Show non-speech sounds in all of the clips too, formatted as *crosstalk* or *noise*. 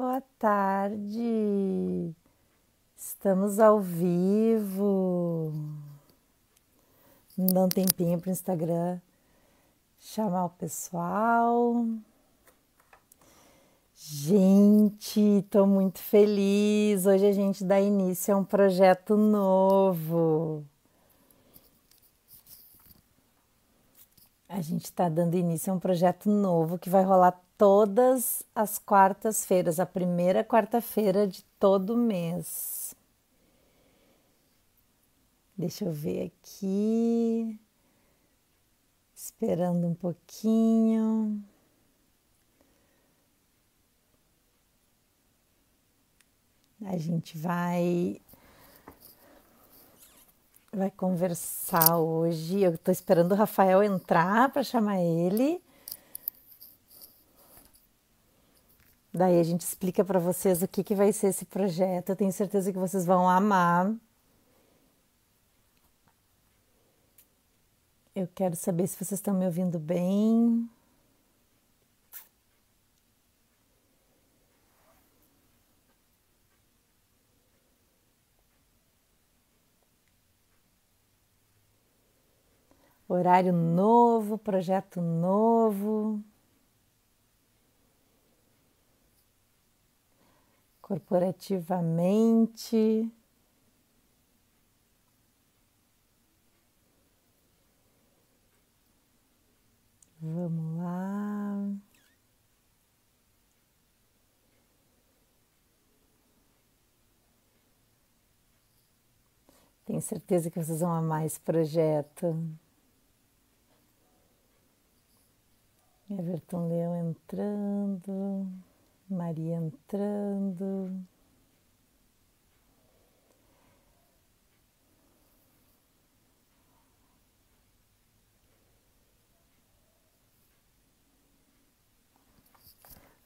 boa tarde. Estamos ao vivo. Dá um tempinho para o Instagram chamar o pessoal. Gente, estou muito feliz. Hoje a gente dá início a um projeto novo. A gente está dando início a um projeto novo que vai rolar todas as quartas-feiras, a primeira quarta-feira de todo mês. Deixa eu ver aqui. Esperando um pouquinho. A gente vai vai conversar hoje. Eu estou esperando o Rafael entrar para chamar ele. Daí a gente explica para vocês o que, que vai ser esse projeto. Eu tenho certeza que vocês vão amar. Eu quero saber se vocês estão me ouvindo bem. Horário novo, projeto novo. Corporativamente. Vamos lá. Tenho certeza que vocês vão amar esse projeto. Everton Leão entrando, Maria entrando.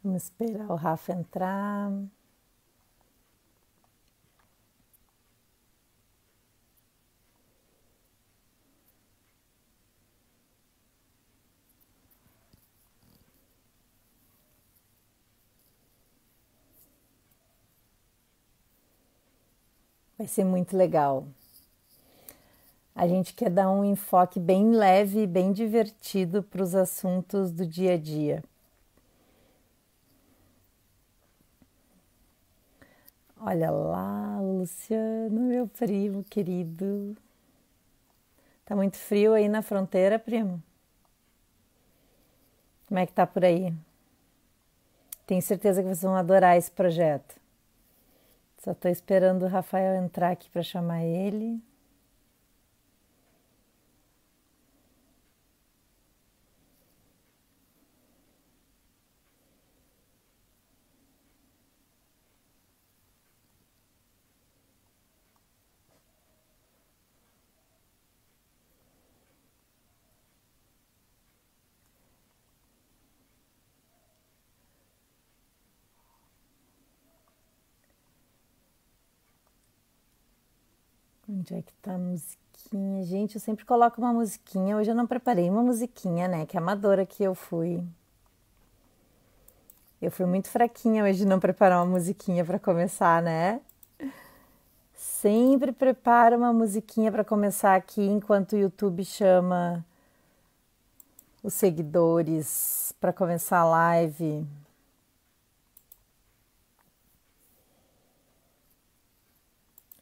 Vamos esperar o Rafa entrar. Vai ser muito legal. A gente quer dar um enfoque bem leve e bem divertido para os assuntos do dia a dia. Olha lá, Luciano, meu primo querido. Tá muito frio aí na fronteira, primo? Como é que tá por aí? Tenho certeza que vocês vão adorar esse projeto. Só estou esperando o Rafael entrar aqui para chamar ele. Onde é que tá a musiquinha? Gente, eu sempre coloco uma musiquinha. Hoje eu não preparei uma musiquinha, né? Que amadora que eu fui. Eu fui muito fraquinha hoje de não preparar uma musiquinha para começar, né? Sempre preparo uma musiquinha para começar aqui enquanto o YouTube chama os seguidores para começar a live.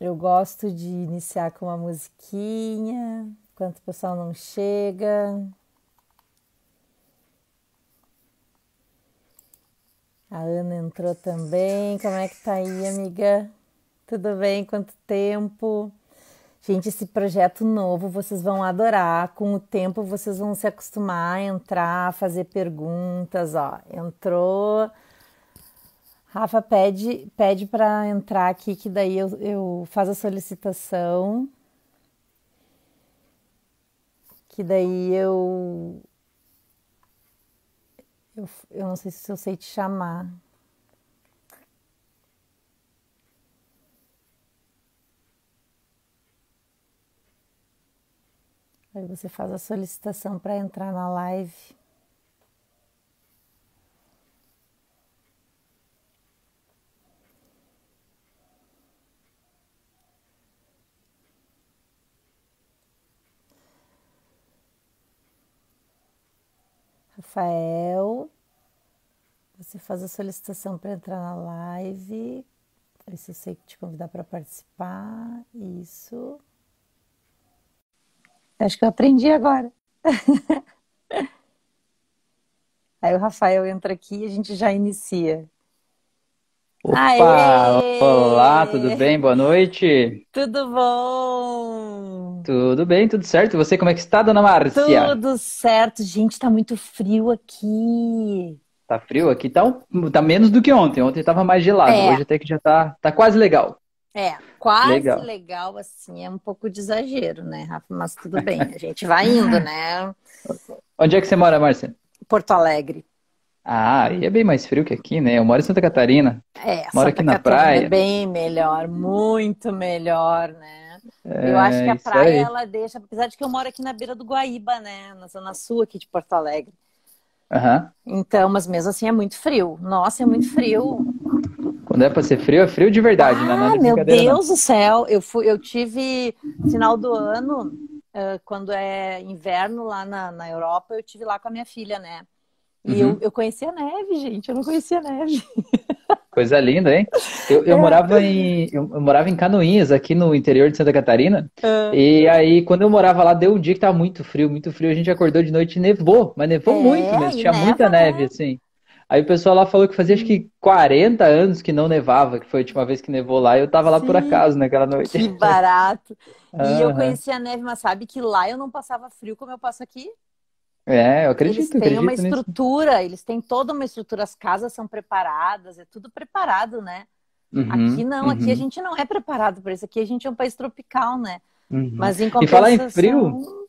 Eu gosto de iniciar com uma musiquinha, enquanto o pessoal não chega. A Ana entrou também. Como é que tá aí, amiga? Tudo bem? Quanto tempo? Gente, esse projeto novo vocês vão adorar. Com o tempo vocês vão se acostumar a entrar, fazer perguntas, ó. Entrou Rafa pede, pede para entrar aqui, que daí eu, eu faço a solicitação. Que daí eu, eu. Eu não sei se eu sei te chamar. Aí você faz a solicitação para entrar na live. Rafael, você faz a solicitação para entrar na live. Isso eu sei que te convidar para participar. Isso. Acho que eu aprendi agora. *laughs* Aí o Rafael entra aqui e a gente já inicia. Opa! Aê! Olá, tudo bem? Boa noite. Tudo bom? Tudo bem, tudo certo. E você, como é que está, dona Márcia? Tudo certo. Gente, tá muito frio aqui. Tá frio? Aqui tá, tá menos do que ontem. Ontem tava mais gelado. É. Hoje até que já tá, tá quase legal. É, quase legal. legal, assim, é um pouco de exagero, né, Rafa? Mas tudo bem, a gente vai indo, né? *laughs* Onde é que você mora, Márcia? Porto Alegre. Ah, aí é bem mais frio que aqui, né? Eu moro em Santa Catarina. É, moro Santa aqui na Catarina praia. É bem melhor, muito melhor, né? É, eu acho que a praia ela deixa, apesar de que eu moro aqui na beira do Guaíba, né? Na zona sul aqui de Porto Alegre. Uhum. Então, mas mesmo assim é muito frio. Nossa, é muito frio. Quando é pra ser frio, é frio de verdade, ah, né? Ah, meu Deus não. do céu! Eu, fui, eu tive final do ano, uh, quando é inverno lá na, na Europa, eu tive lá com a minha filha, né? E uhum. eu, eu conhecia a neve, gente. Eu não conhecia a neve. *laughs* Coisa linda, hein? Eu, eu é. morava em eu, morava em Canoinhas, aqui no interior de Santa Catarina. Uhum. E aí, quando eu morava lá, deu um dia que tava muito frio, muito frio. A gente acordou de noite e nevou, mas nevou é, muito mesmo. Tinha neva, muita neve, assim. Aí o pessoal lá falou que fazia acho que 40 anos que não nevava, que foi a última vez que nevou lá, e eu tava lá Sim, por acaso naquela noite. Que barato. E uhum. eu conhecia a neve, mas sabe que lá eu não passava frio como eu passo aqui? É, eu acredito. Eles têm acredito uma estrutura, nisso. eles têm toda uma estrutura, as casas são preparadas, é tudo preparado, né? Uhum, aqui não, uhum. aqui a gente não é preparado para isso. Aqui a gente é um país tropical, né? Uhum. Mas em compensação... E falar em frio,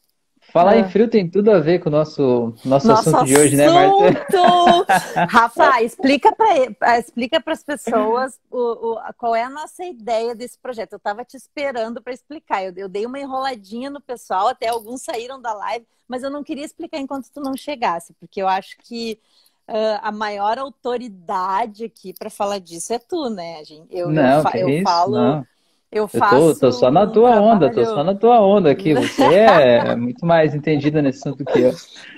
Falar é. em frio tem tudo a ver com o nosso, nosso, nosso assunto, assunto de hoje, né, Marta? *laughs* Rafa, explica para explica as pessoas o, o, qual é a nossa ideia desse projeto. Eu estava te esperando para explicar. Eu, eu, dei uma enroladinha no pessoal, até alguns saíram da live, mas eu não queria explicar enquanto tu não chegasse, porque eu acho que uh, a maior autoridade aqui para falar disso é tu, né? Eu, não, eu, eu falo. Não. Eu faço. Eu tô, tô só na tua um onda, tô só na tua onda aqui. *laughs* Você é muito mais entendida nesse assunto que eu.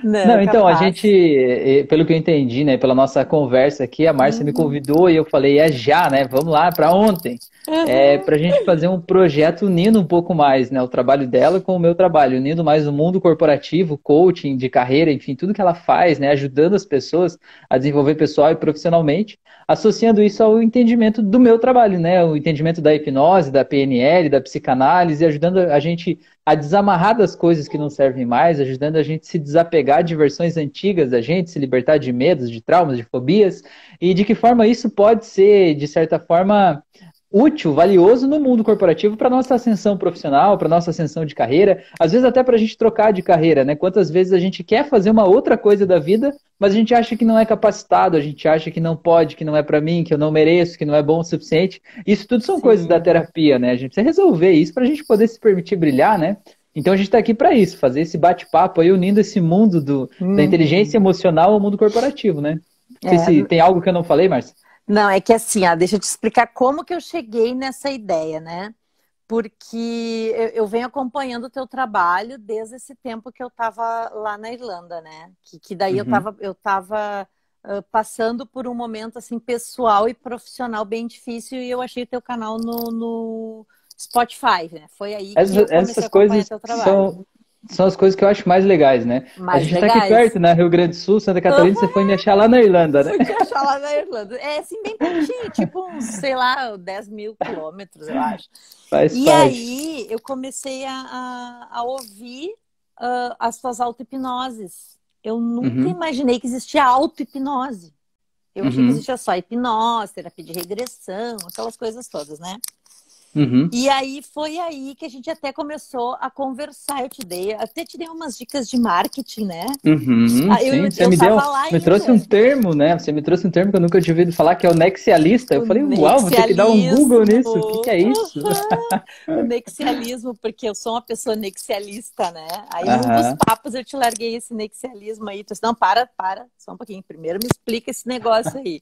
Não, Não então, capaz. a gente, pelo que eu entendi, né, pela nossa conversa aqui, a Márcia uhum. me convidou e eu falei, é já, né? Vamos lá, para ontem. Uhum. É, pra gente fazer um projeto unindo um pouco mais, né? O trabalho dela com o meu trabalho, unindo mais o mundo corporativo, coaching de carreira, enfim, tudo que ela faz, né? Ajudando as pessoas a desenvolver pessoal e profissionalmente associando isso ao entendimento do meu trabalho, né? O entendimento da hipnose, da PNL, da psicanálise, ajudando a gente a desamarrar das coisas que não servem mais, ajudando a gente a se desapegar de versões antigas da gente, se libertar de medos, de traumas, de fobias, e de que forma isso pode ser, de certa forma, útil, valioso no mundo corporativo para nossa ascensão profissional, para nossa ascensão de carreira, às vezes até para a gente trocar de carreira, né? Quantas vezes a gente quer fazer uma outra coisa da vida, mas a gente acha que não é capacitado, a gente acha que não pode, que não é para mim, que eu não mereço, que não é bom o suficiente. Isso tudo são Sim. coisas da terapia, né? A gente precisa resolver isso para a gente poder se permitir brilhar, né? Então a gente está aqui para isso, fazer esse bate-papo aí unindo esse mundo do, hum. da inteligência emocional ao mundo corporativo, né? Não sei é. se tem algo que eu não falei, Márcia. Não, é que assim, ah, deixa eu te explicar como que eu cheguei nessa ideia, né? Porque eu, eu venho acompanhando o teu trabalho desde esse tempo que eu estava lá na Irlanda, né? Que, que daí uhum. eu estava eu tava, uh, passando por um momento assim pessoal e profissional bem difícil e eu achei o teu canal no, no Spotify, né? Foi aí que Essas, eu comecei a acompanhar coisas teu trabalho. São são as coisas que eu acho mais legais, né? Mais a gente legais. tá aqui perto, né? Rio Grande do Sul, Santa Catarina, você foi me achar lá na Irlanda, né? Fui te achar lá na Irlanda. É assim, bem pertinho, tipo uns, sei lá, 10 mil quilômetros, eu acho. Faz e parte. aí eu comecei a, a, ouvir uh, as tuas auto-hipnoses. Eu nunca uhum. imaginei que existia auto-hipnose. Eu uhum. achei que uhum. existia só hipnose, terapia de regressão, aquelas coisas todas, né? Uhum. E aí foi aí que a gente até começou a conversar. Eu te dei, até te dei umas dicas de marketing, né? Uhum, ah, eu, sim, eu, você eu me deu, me trouxe um termo, né? Você me trouxe um termo que eu nunca tinha ouvido falar, que é o nexialista. Eu o falei, uau, vou ter que dar um Google nisso. O que, que é isso? o nexialismo, porque eu sou uma pessoa nexialista, né? Aí uhum. num dos papos eu te larguei esse nexialismo aí. Tu disse, não, para, para, só um pouquinho. Primeiro me explica esse negócio aí.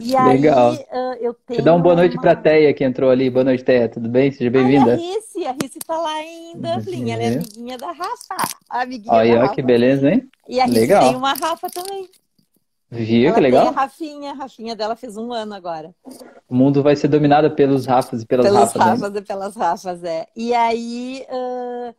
E Legal. aí uh, eu tenho. Você dá uma boa noite uma... pra Teia que entrou ali. Boa noite, Teté? Tudo bem? Seja bem-vinda. A Rice, a Rice tá lá em Dublin, ela é amiguinha da Rafa. Amiguinha Olha, da Rafa. que beleza, hein? E a Rice legal. tem uma Rafa também. Viu, ela que legal? Tem a Rafinha, a Rafinha dela fez um ano agora. O mundo vai ser dominado pelos Rafas e pelas pelos Rafas. Rafas e pelas Rafas, é. E aí, uh,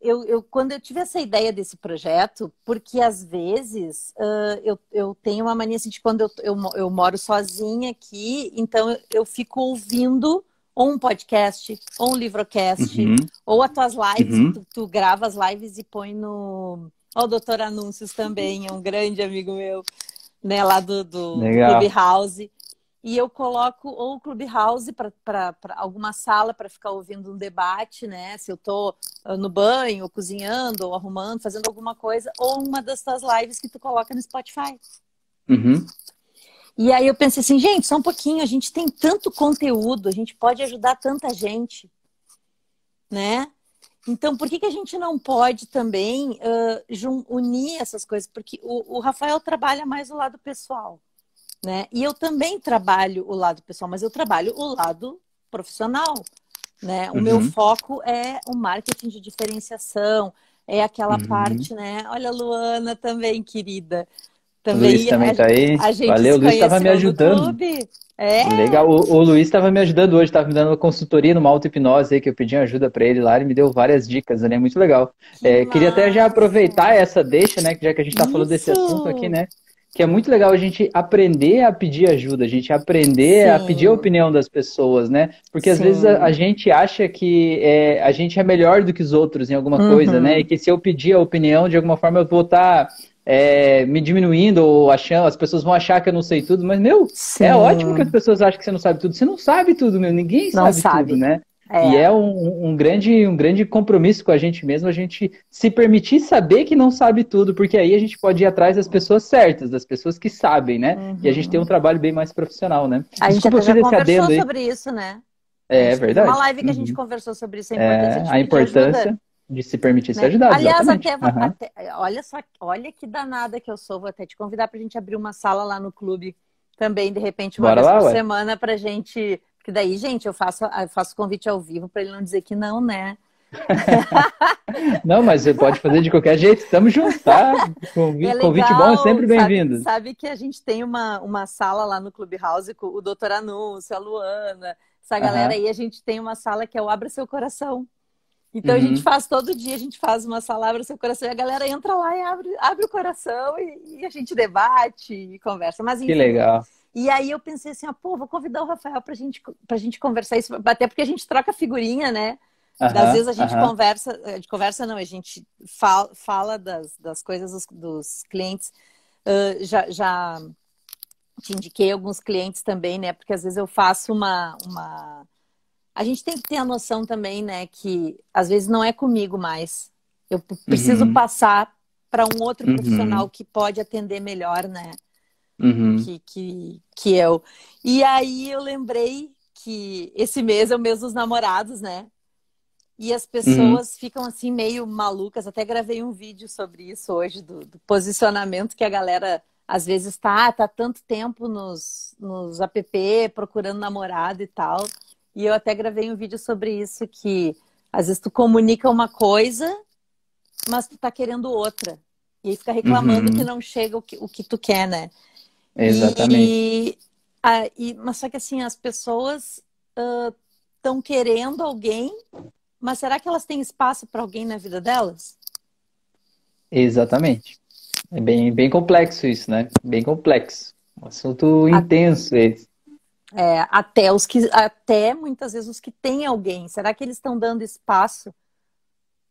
eu, eu, quando eu tive essa ideia desse projeto, porque às vezes uh, eu, eu tenho uma mania assim, de quando eu, eu, eu moro sozinha aqui, então eu, eu fico ouvindo ou um podcast, ou um livrocast, Uhum. ou as tuas lives, Uhum. tu, tu grava as lives e põe no. Ó, o Doutor Anúncios também, é um grande amigo meu, né, lá do, do. Clubhouse. E eu coloco ou o Clubhouse para alguma sala para ficar ouvindo um debate, né? Se eu tô ah, no banho, ou cozinhando, ou arrumando, fazendo alguma coisa, ou uma das tuas lives que tu coloca no Spotify. Uhum. E aí eu pensei assim, gente, só um pouquinho, a gente tem tanto conteúdo, a gente pode ajudar tanta gente, né? Então, por que, que a gente não pode também uh, unir essas coisas? Porque o, o Rafael trabalha mais o lado pessoal, né? E eu também trabalho o lado pessoal, mas eu trabalho o lado profissional, né? O Uhum. meu foco é o marketing de diferenciação, é aquela Uhum. parte, né? Olha a Luana também, querida. O Luiz também a- tá aí. a Valeu, o Luiz estava me ajudando. É, Legal. O, o Luiz estava me ajudando hoje, estava me dando uma consultoria numa auto-hipnose aí, que eu pedi ajuda para ele lá, ele me deu várias dicas, né? Muito legal. que É, queria até já aproveitar essa deixa, né? que Já que a gente está falando desse assunto aqui, né? Que é muito legal a gente aprender a pedir ajuda, a gente aprender a Sim. pedir a opinião das pessoas, né? Porque às Sim. vezes a, a gente acha que é, a gente é melhor do que os outros em alguma Uhum. coisa, né? E que se eu pedir a opinião, de alguma forma eu vou estar me diminuindo ou achando, as pessoas vão achar que eu não sei tudo, mas meu, Sim. é ótimo que as pessoas acham que você não sabe tudo. Você não sabe tudo, meu. Ninguém Não sabe, sabe. tudo, né? É. E é um, um grande, um grande compromisso com a gente mesmo, a gente se permitir saber que não sabe tudo, porque aí a gente pode ir atrás das pessoas certas, das pessoas que sabem, né? E a gente tem um trabalho bem mais profissional, né? Uhum. A gente Desculpa até já conversou sobre isso, né? É, A gente verdade. Uma live que a gente Uhum. conversou sobre isso, a É, importância de a importância de se permitir ser né? ajudado. Aliás, até, Aham. até- olha só, olha que danada que eu sou, vou até te convidar pra gente abrir uma sala lá no clube também, de repente, uma Bora vez lá, por ué. semana pra gente. Porque daí, gente, eu faço, eu faço convite ao vivo pra ele não dizer que não, né? *laughs* Não, mas você pode fazer de qualquer jeito, estamos juntos, tá? *laughs* Convite, É convite bom é sempre sabe- bem-vindo. Sabe, que a gente tem uma, uma sala lá no Clubhouse com o Doutor Anúncio, a Luana, essa galera aí, a gente tem uma sala que é o Abra Seu Coração. Então a Uhum. gente faz todo dia, a gente faz uma sala Abra Seu Coração e a galera entra lá e abre, abre o coração e, e a gente debate e conversa. Mas Que enfim, legal. e aí eu pensei assim, ah, pô, vou convidar o Rafael pra gente, pra gente conversar isso, até porque a gente troca figurinha, né? Às Aham, vezes a gente aham. conversa, a gente conversa não, a gente fala, fala das, das coisas dos, dos clientes. Ah, já, já te indiquei alguns clientes também, né? Porque às vezes eu faço uma, uma. A gente tem que ter a noção também, né? Que às vezes não é comigo mais. Eu preciso Uhum. passar para um outro Uhum. profissional que pode atender melhor, né? Uhum. que, que, que eu. E aí eu lembrei que esse mês é o mês dos namorados, né? E as pessoas ficam assim meio malucas. Até gravei um vídeo sobre isso hoje, do, do posicionamento que a galera às vezes tá, tá tanto tempo nos, nos app procurando namorado e tal. E eu até gravei um vídeo sobre isso, que às vezes tu comunica uma coisa, mas tu tá querendo outra. E aí fica reclamando Uhum. que não chega o que, o que tu quer, né? Exatamente. E, a- e- mas só que assim, as pessoas estão querendo alguém, mas será que elas têm espaço para alguém na vida delas? Exatamente. É bem, bem complexo isso, né? Bem complexo. Um assunto intenso esse. É, até os que, até muitas vezes os que têm alguém, será que eles estão dando espaço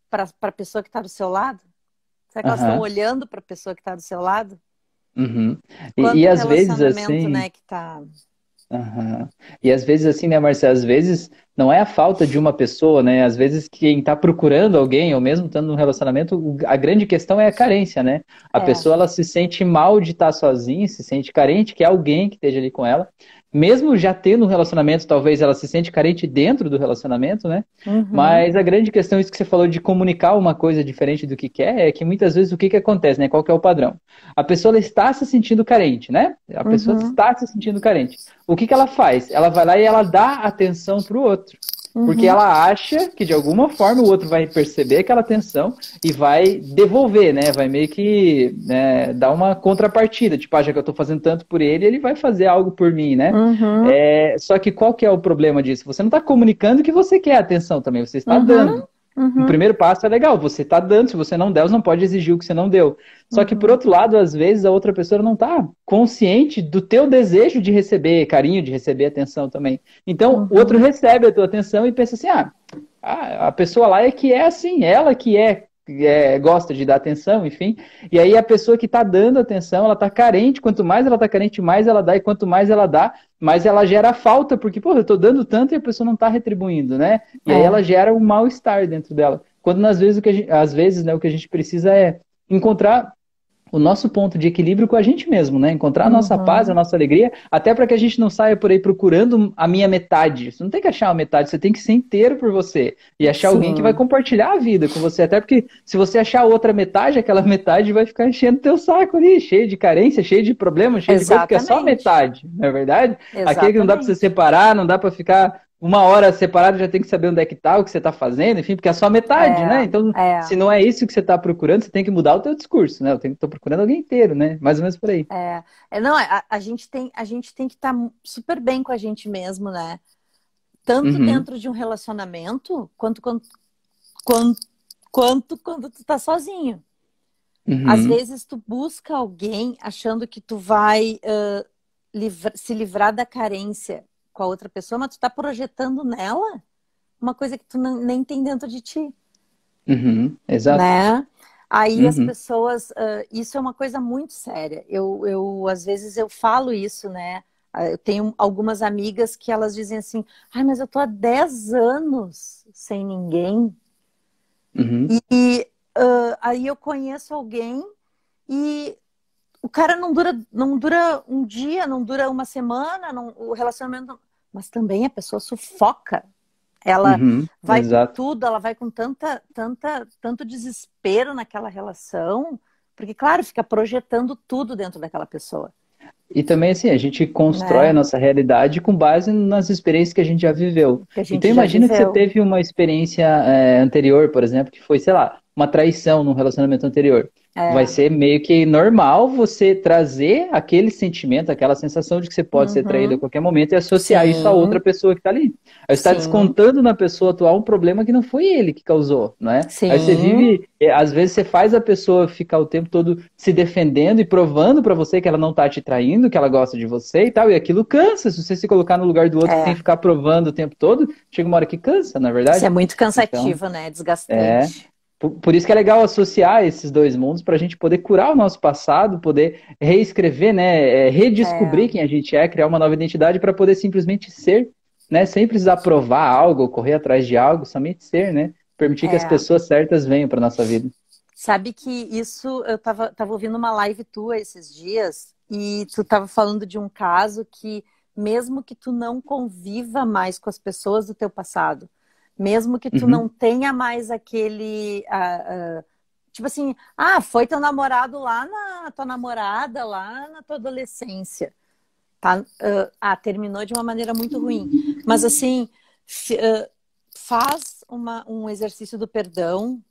para a pessoa que está do seu lado? Será que elas Aham. estão olhando para a pessoa que está do seu lado? Uhum. E, Quanto e às vezes assim, né, que tá. Aham. E às vezes assim, né, Marcia? Às vezes não é a falta de uma pessoa, né? Às vezes quem está procurando alguém, ou mesmo estando num relacionamento, o- a grande questão é a carência, né? A É. pessoa ela se sente mal de estar sozinha, se sente carente, quer alguém que esteja ali com ela. Mesmo já tendo um relacionamento, talvez ela se sente carente dentro do relacionamento, né? Uhum. Mas a grande questão, isso que você falou de comunicar uma coisa diferente do que quer, é que muitas vezes o que que acontece, né? Qual que é o padrão? A pessoa ela está se sentindo carente, né? A pessoa Uhum. está se sentindo carente. O que que ela faz? Ela vai lá e ela dá atenção pro outro. Outro. Uhum. Porque ela acha que de alguma forma o outro vai perceber aquela atenção e vai devolver, né? Vai meio que né, dar uma contrapartida. Tipo, ah, já que eu tô fazendo tanto por ele, ele vai fazer algo por mim, né? Uhum. É, só que qual que é o problema disso? Você não tá comunicando que você quer atenção também, você está uhum. dando. Uhum. O primeiro passo é legal, você está dando, se você não der, você não pode exigir o que você não deu. Só uhum. que, por outro lado, às vezes a outra pessoa não está consciente do teu desejo de receber carinho, de receber atenção também. Então, uhum. o outro recebe a tua atenção e pensa assim, ah, a pessoa lá é que é assim, ela que é é, gosta de dar atenção, enfim. E aí a pessoa que está dando atenção, ela está carente. Quanto mais ela está carente, mais ela dá. E quanto mais ela dá, mais ela gera falta, porque, pô, eu estou dando tanto e a pessoa não está retribuindo, né? E é. aí ela gera um mal-estar dentro dela. Quando às vezes, o que gente, às vezes né, o que a gente precisa é encontrar o nosso ponto de equilíbrio com a gente mesmo, né? Encontrar a nossa uhum. paz, a nossa alegria, até para que a gente não saia por aí procurando a minha metade. Você não tem que achar uma metade, você tem que ser inteiro por você e achar Sim. alguém que vai compartilhar a vida com você. Até porque se você achar outra metade, aquela *laughs* metade vai ficar enchendo teu saco ali, cheio de carência, cheio de problemas, cheio Exatamente. de coisa, porque é só metade, não é verdade? Exatamente. Aquele que não dá para você separar, não dá para ficar uma hora separada já tem que saber onde é que tá, o que você está fazendo, enfim, porque é só metade, é, né? Então, é. se não é isso que você está procurando, você tem que mudar o teu discurso, né? Eu tenho, tô procurando alguém inteiro, né? Mais ou menos por aí. É, é não, a, a gente tem, a gente tem que estar tá super bem com a gente mesmo, né? Tanto uhum. dentro de um relacionamento, quanto quanto, quanto, quanto quando tu tá sozinho. Uhum. Às vezes tu busca alguém achando que tu vai uh, livra se livrar da carência com a outra pessoa, mas tu tá projetando nela uma coisa que tu não, nem tem dentro de ti. Uhum, exato. Né? Aí uhum. as pessoas, uh, isso é uma coisa muito séria. Eu, eu, às vezes, eu falo isso, né? Ah, eu tenho algumas amigas que elas dizem assim, ai, mas eu tô há 10 anos sem ninguém. Uhum. E uh, aí eu conheço alguém e o cara não dura, não dura um dia, não dura uma semana, não, o relacionamento mas também a pessoa sufoca. Ela uhum, vai exato. com tudo, ela vai com tanta, tanta, tanto desespero naquela relação, porque, claro, fica projetando tudo dentro daquela pessoa. E também, assim, a gente constrói é. a nossa realidade com base nas experiências que a gente já viveu. Gente então, imagina que você teve uma experiência é, anterior, por exemplo, que foi, sei lá, uma traição num relacionamento anterior. É. Vai ser meio que normal você trazer aquele sentimento, aquela sensação de que você pode uhum. ser traído a qualquer momento e associar Sim. isso a outra pessoa que está ali. Aí você está descontando na pessoa atual um problema que não foi ele que causou, não é? Sim. Aí você vive, é, às vezes você faz a pessoa ficar o tempo todo se defendendo e provando para você que ela não está te traindo, que ela gosta de você e tal, e aquilo cansa. Se você se colocar no lugar do outro é. tem que ficar provando o tempo todo, chega uma hora que cansa, na é verdade. Isso é muito cansativo, então, né? Desgastante. É. Por, por, isso que é legal associar esses dois mundos para a gente poder curar o nosso passado, poder reescrever, né, é, redescobrir é. quem a gente é, criar uma nova identidade para poder simplesmente ser, né, sem precisar provar algo, correr atrás de algo, somente ser, né, permitir é. que as é. pessoas certas venham para nossa vida. Sabe que isso eu estava tava ouvindo uma live tua esses dias e tu estava falando de um caso que mesmo que tu não conviva mais com as pessoas do teu passado, mesmo que tu uhum. não tenha mais aquele. Uh, uh, tipo assim, ah, foi teu namorado lá na tua namorada, lá na tua adolescência. Tá? Uh, ah, terminou de uma maneira muito ruim. Mas assim, faz uma, um exercício do perdão,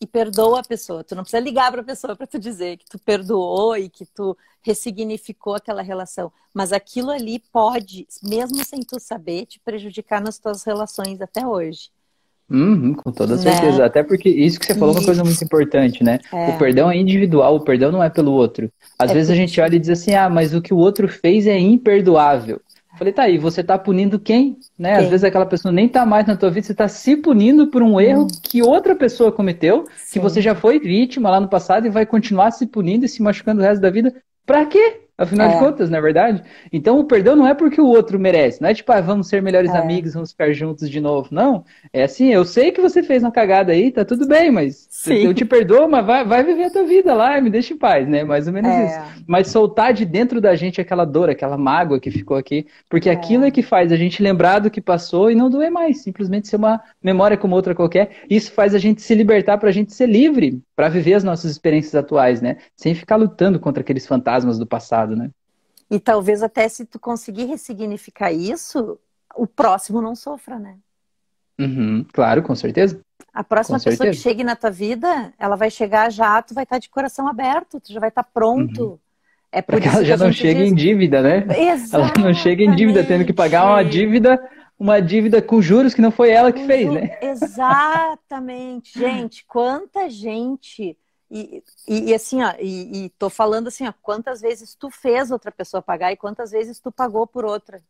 e perdoa a pessoa. Tu não precisa ligar para a pessoa para tu dizer que tu perdoou e que tu ressignificou aquela relação, mas aquilo ali pode, mesmo sem tu saber, te prejudicar nas tuas relações até hoje. Uhum, com toda né? certeza. Né? Até porque isso que você falou é uma coisa muito importante, né? É. O perdão é individual, o perdão não é pelo outro. Às é vezes a gente olha e diz assim, ah, mas o que o outro fez é imperdoável. Falei, tá aí, você tá punindo quem? Né? Quem? Às vezes aquela pessoa nem tá mais na tua vida, você tá se punindo por um erro hum. que outra pessoa cometeu, Sim. que você já foi vítima lá no passado e vai continuar se punindo e se machucando o resto da vida. Pra quê? Afinal é. de contas, não é verdade? Então o perdão não é porque o outro merece, não é tipo, ah, vamos ser melhores é. amigos, vamos ficar juntos de novo. Não. É assim, eu sei que você fez uma cagada aí, tá tudo bem, mas Sim. eu te perdoo, mas vai, vai viver a tua vida lá, me deixa em paz, né? Mais ou menos é. isso. Mas soltar de dentro da gente aquela dor, aquela mágoa que ficou aqui, porque é. aquilo é que faz a gente lembrar do que passou e não doer mais, simplesmente ser uma memória como outra qualquer. Isso faz a gente se libertar pra gente ser livre, para viver as nossas experiências atuais, né? Sem ficar lutando contra aqueles fantasmas do passado, né? E talvez até se tu conseguir ressignificar isso, o próximo não sofra, né? Uhum, claro, com certeza. A próxima com pessoa certeza. que chegue na tua vida, ela vai chegar já, tu vai estar de coração aberto, tu já vai estar pronto. Uhum. É por Porque ela já não chega diz... em dívida, né? Exatamente. Ela não chega em dívida, tendo que pagar uma dívida, uma dívida com juros que não foi ela que fez, né? Exatamente. gente, quanta gente. E, e, e assim, ó, e, e, tô falando assim, ó, quantas vezes tu fez outra pessoa pagar e quantas vezes tu pagou por outra.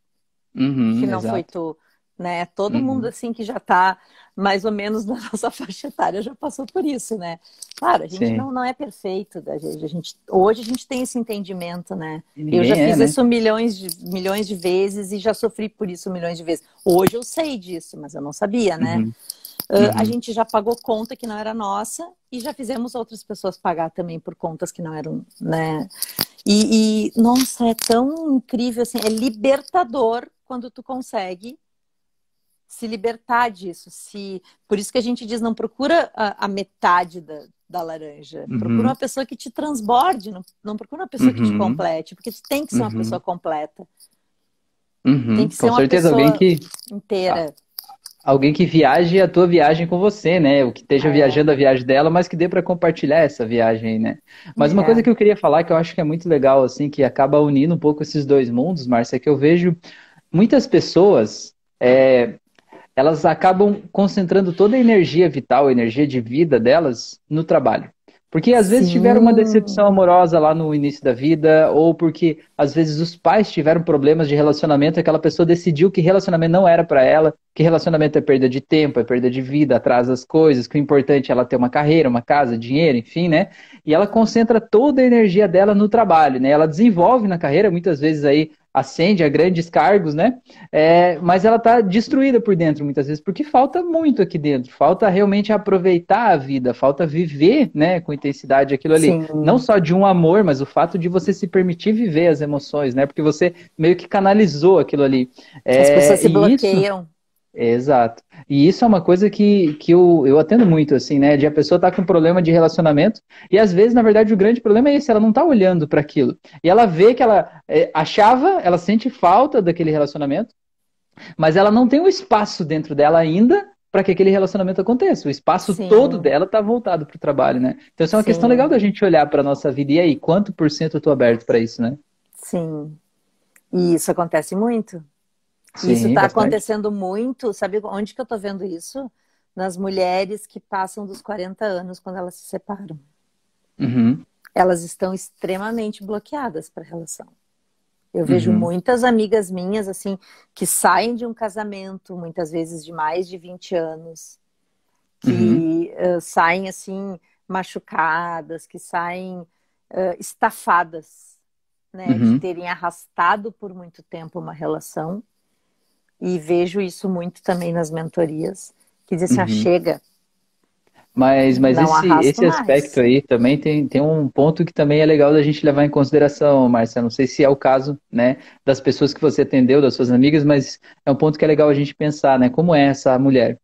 Uhum, que não exato. foi tu né? Todo uhum. mundo assim que já está mais ou menos *laughs* na nossa faixa etária já passou por isso, né? Claro, a gente não, não é perfeito, a gente, a gente, hoje a gente tem esse entendimento, né? Eu já fiz é, né? isso milhões de, milhões de vezes e já sofri por isso milhões de vezes. Hoje eu sei disso, mas eu não sabia, né? Uhum. Uh, uhum. A gente já pagou conta que não era nossa e já fizemos outras pessoas pagar também por contas que não eram, né? E, e nossa, é tão incrível assim, é libertador quando tu consegue se libertar disso. Se por isso que a gente diz não procura a, a metade da, da laranja, uhum. procura uma pessoa que te transborde, não, não procura uma pessoa uhum. que te uhum. complete, porque tu tem que ser uma uhum. pessoa completa. Uhum. Tem que ser com uma certeza alguém que inteira. Alguém que viaje a tua viagem com você, né? O que esteja é. viajando a viagem dela, mas que dê para compartilhar essa viagem, né? Mas é. uma coisa que eu queria falar que eu acho que é muito legal, assim, que acaba unindo um pouco esses dois mundos, Márcia, é que eu vejo muitas pessoas é, elas acabam concentrando toda a energia vital, a energia de vida delas no trabalho. Porque às vezes Sim. tiveram uma decepção amorosa lá no início da vida, ou porque às vezes os pais tiveram problemas de relacionamento, aquela pessoa decidiu que relacionamento não era para ela, que relacionamento é perda de tempo, é perda de vida, atrasa as coisas, que o importante é ela ter uma carreira, uma casa, dinheiro, enfim, né? E ela concentra toda a energia dela no trabalho, né? Ela desenvolve na carreira, muitas vezes aí ascende a grandes cargos, né? É, mas ela está destruída por dentro muitas vezes, porque falta muito aqui dentro, falta realmente aproveitar a vida, falta viver, né, com intensidade aquilo ali. Sim. Não só de um amor, mas o fato de você se permitir viver as emoções, né? Porque você meio que canalizou aquilo ali. É, as pessoas se bloqueiam. Isso... Exato. E isso é uma coisa que, que eu, eu atendo muito, assim, né? De a pessoa estar tá com um problema de relacionamento e às vezes, na verdade, o grande problema é esse, ela não está olhando para aquilo. E ela vê que ela é, achava, ela sente falta daquele relacionamento, mas ela não tem o um espaço dentro dela ainda para que aquele relacionamento aconteça. O espaço Sim. todo dela está voltado para o trabalho, né? Então, isso é uma Sim. questão legal da gente olhar para a nossa vida. E aí, quanto por cento eu estou aberto para isso, né? Sim. E isso acontece muito. Sim, isso está acontecendo muito, sabe onde que eu estou vendo isso? Nas mulheres que passam dos 40 anos quando elas se separam. Uhum. Elas estão extremamente bloqueadas para a relação. Eu vejo uhum. muitas amigas minhas, assim, que saem de um casamento, muitas vezes de mais de 20 anos, que uhum. uh, saem, assim, machucadas, que saem uh, estafadas, né? De uhum. terem arrastado por muito tempo uma relação e vejo isso muito também nas mentorias, que dizem assim, ah, uhum. ah, chega. Mas, mas esse, esse aspecto aí também tem, tem um ponto que também é legal da gente levar em consideração, Marcia. Não sei se é o caso né, das pessoas que você atendeu, das suas amigas, mas é um ponto que é legal a gente pensar, né? Como é essa mulher?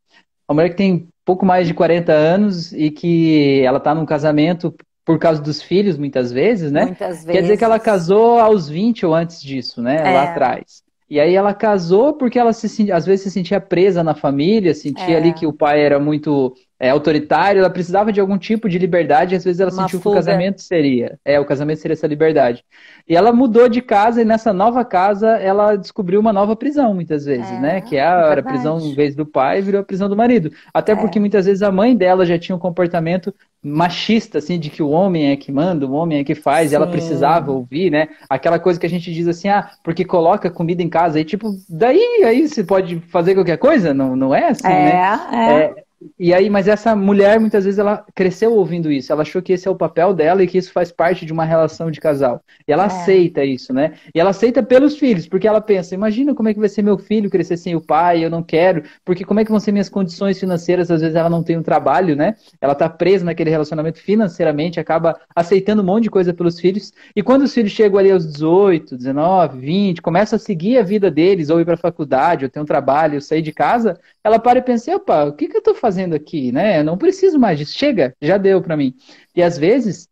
Uma mulher que tem pouco mais de 40 anos e que ela está num casamento por causa dos filhos, muitas vezes, né? Muitas vezes. Quer dizer que ela casou aos 20 ou antes disso, né? É. Lá atrás. E aí ela casou porque ela se, às vezes se sentia presa na família, sentia é. ali que o pai era muito é, autoritário, ela precisava de algum tipo de liberdade, e às vezes ela Uma sentiu fuga. que o casamento seria. É, o casamento seria essa liberdade. E ela mudou de casa e nessa nova casa ela descobriu uma nova prisão, muitas vezes, é, né? Que é a, é a prisão, em vez do pai, virou a prisão do marido. Até é. porque muitas vezes a mãe dela já tinha um comportamento machista, assim, de que o homem é que manda, o homem é que faz, Sim. e ela precisava ouvir, né? Aquela coisa que a gente diz assim, ah, porque coloca comida em casa, e tipo, daí aí você pode fazer qualquer coisa? Não, não é assim, é, né? É. é e aí, mas essa mulher, muitas vezes, ela cresceu ouvindo isso. Ela achou que esse é o papel dela e que isso faz parte de uma relação de casal. E ela é. aceita isso, né? E ela aceita pelos filhos, porque ela pensa: imagina como é que vai ser meu filho crescer sem o pai, eu não quero, porque como é que vão ser minhas condições financeiras? Às vezes ela não tem um trabalho, né? Ela tá presa naquele relacionamento financeiramente, acaba aceitando um monte de coisa pelos filhos. E quando os filhos chegam ali aos 18, 19, 20, começam a seguir a vida deles, ou ir pra faculdade, ou ter um trabalho, ou sair de casa, ela para e pensa: opa, o que, que eu tô fazendo? Fazendo aqui, né? Eu não preciso mais disso. Chega, já deu para mim. E às vezes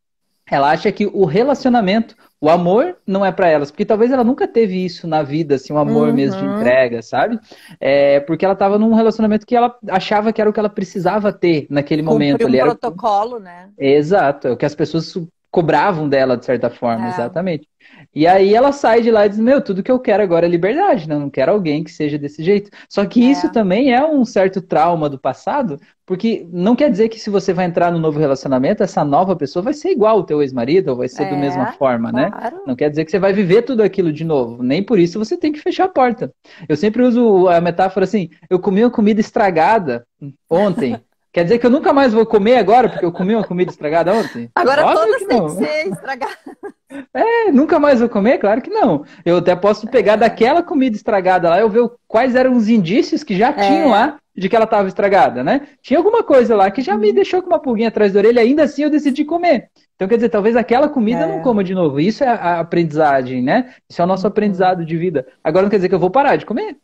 ela acha que o relacionamento, o amor não é para elas, porque talvez ela nunca teve isso na vida, assim, um amor uhum. mesmo de entrega, sabe? É, porque ela estava num relacionamento que ela achava que era o que ela precisava ter naquele Cumprir momento. Um ali, protocolo, era... né? Exato, é o que as pessoas cobravam dela de certa forma, é. exatamente. E aí ela sai de lá e diz: Meu, tudo que eu quero agora é liberdade, né? Eu não quero alguém que seja desse jeito. Só que é. isso também é um certo trauma do passado, porque não quer dizer que se você vai entrar no novo relacionamento, essa nova pessoa vai ser igual ao teu ex-marido, ou vai ser é, da mesma forma, né? claro. né? Não quer dizer que você vai viver tudo aquilo de novo. Nem por isso você tem que fechar a porta. Eu sempre uso a metáfora assim: eu comi uma comida estragada ontem. *laughs* Quer dizer que eu nunca mais vou comer agora, porque eu comi uma comida estragada ontem? Agora Óbvio todas têm que ser estragadas. *laughs* É, nunca mais vou comer? Claro que não. Eu até posso pegar é. daquela comida estragada lá, eu ver quais eram os indícios que já é. tinham lá de que ela estava estragada, né? Tinha alguma coisa lá que já me deixou com uma pulguinha atrás da orelha, ainda assim eu decidi comer. Então, quer dizer, talvez aquela comida é. não coma de novo. Isso é a aprendizagem, né? Isso é o nosso uhum. aprendizado de vida. Agora não quer dizer que eu vou parar de comer.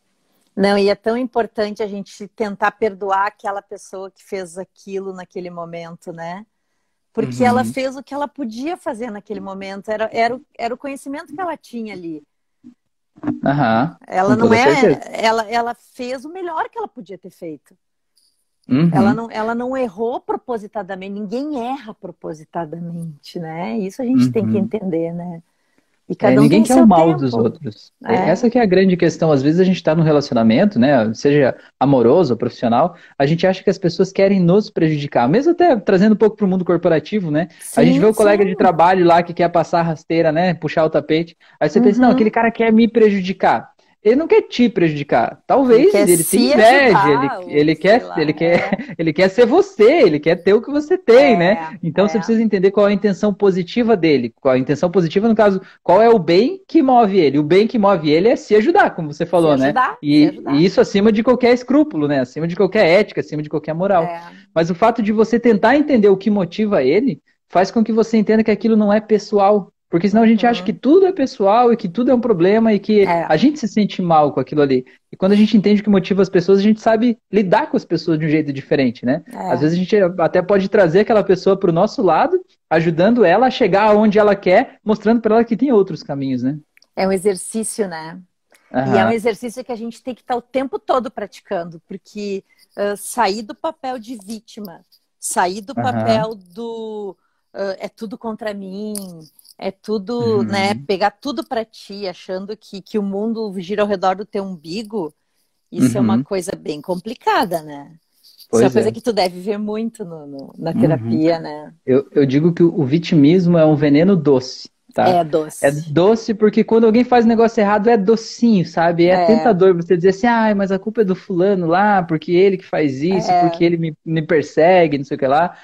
Não, e é tão importante a gente tentar perdoar aquela pessoa que fez aquilo naquele momento, né? Porque uhum. ela fez o que ela podia fazer naquele momento, era, era, era o conhecimento que ela tinha ali. Uhum. Ela não é. Ela, ela fez o melhor que ela podia ter feito. Uhum. Ela, não, ela não errou propositadamente, ninguém erra propositadamente, né? Isso a gente tem que uhum. entender, né? É, um ninguém quer o mal tempo. dos outros. É. Essa que é a grande questão. Às vezes a gente está no relacionamento, né? Seja amoroso ou profissional, a gente acha que as pessoas querem nos prejudicar. Mesmo até trazendo um pouco para o mundo corporativo, né? Sim, a gente vê o colega de trabalho lá que quer passar rasteira, né? Puxar o tapete. Aí você uhum. pensa, não, uhum. aquele cara quer me prejudicar ele não quer te prejudicar. Talvez ele, ele tem inveja, ele, ele quer, lá, ele, é. quer, ele quer ser você, ele quer ter o que você tem, é, né? Então é. você precisa entender qual é a intenção positiva dele. Qual a intenção positiva, no caso, qual é o bem que move ele. O bem que move ele é se ajudar, como você falou, se né? ajudar, né? E, e, isso acima de qualquer escrúpulo, né? Acima de qualquer ética, acima de qualquer moral. É. Mas o fato de você tentar entender o que motiva ele faz com que você entenda que aquilo não é pessoal, porque senão a gente uhum. acha que tudo é pessoal e que tudo é um problema e que é. a gente se sente mal com aquilo ali. E quando a gente entende o que motiva as pessoas, a gente sabe lidar com as pessoas de um jeito diferente, né? É. Às vezes a gente até pode trazer aquela pessoa para o nosso lado, ajudando ela a chegar aonde ela quer, mostrando para ela que tem outros caminhos, né? É um exercício, né? Uhum. E é um exercício que a gente tem que estar o tempo todo praticando, porque uh, sair do papel de vítima, sair do uhum. papel do uh, é tudo contra mim, é tudo, uhum. né? Pegar tudo para ti, achando que, que o mundo gira ao redor do teu umbigo, isso uhum. é uma uhum. coisa bem complicada, né? Pois isso é uma coisa é. que tu deve ver muito no, no na terapia, uhum. né? Eu, eu digo que o vitimismo é um veneno doce. Tá? É doce. É doce porque quando alguém faz um negócio errado é docinho, sabe? É, é. tentador você dizer assim, ah, mas a culpa é do fulano lá, porque ele que faz isso, é. porque ele me, me persegue, não sei o que lá.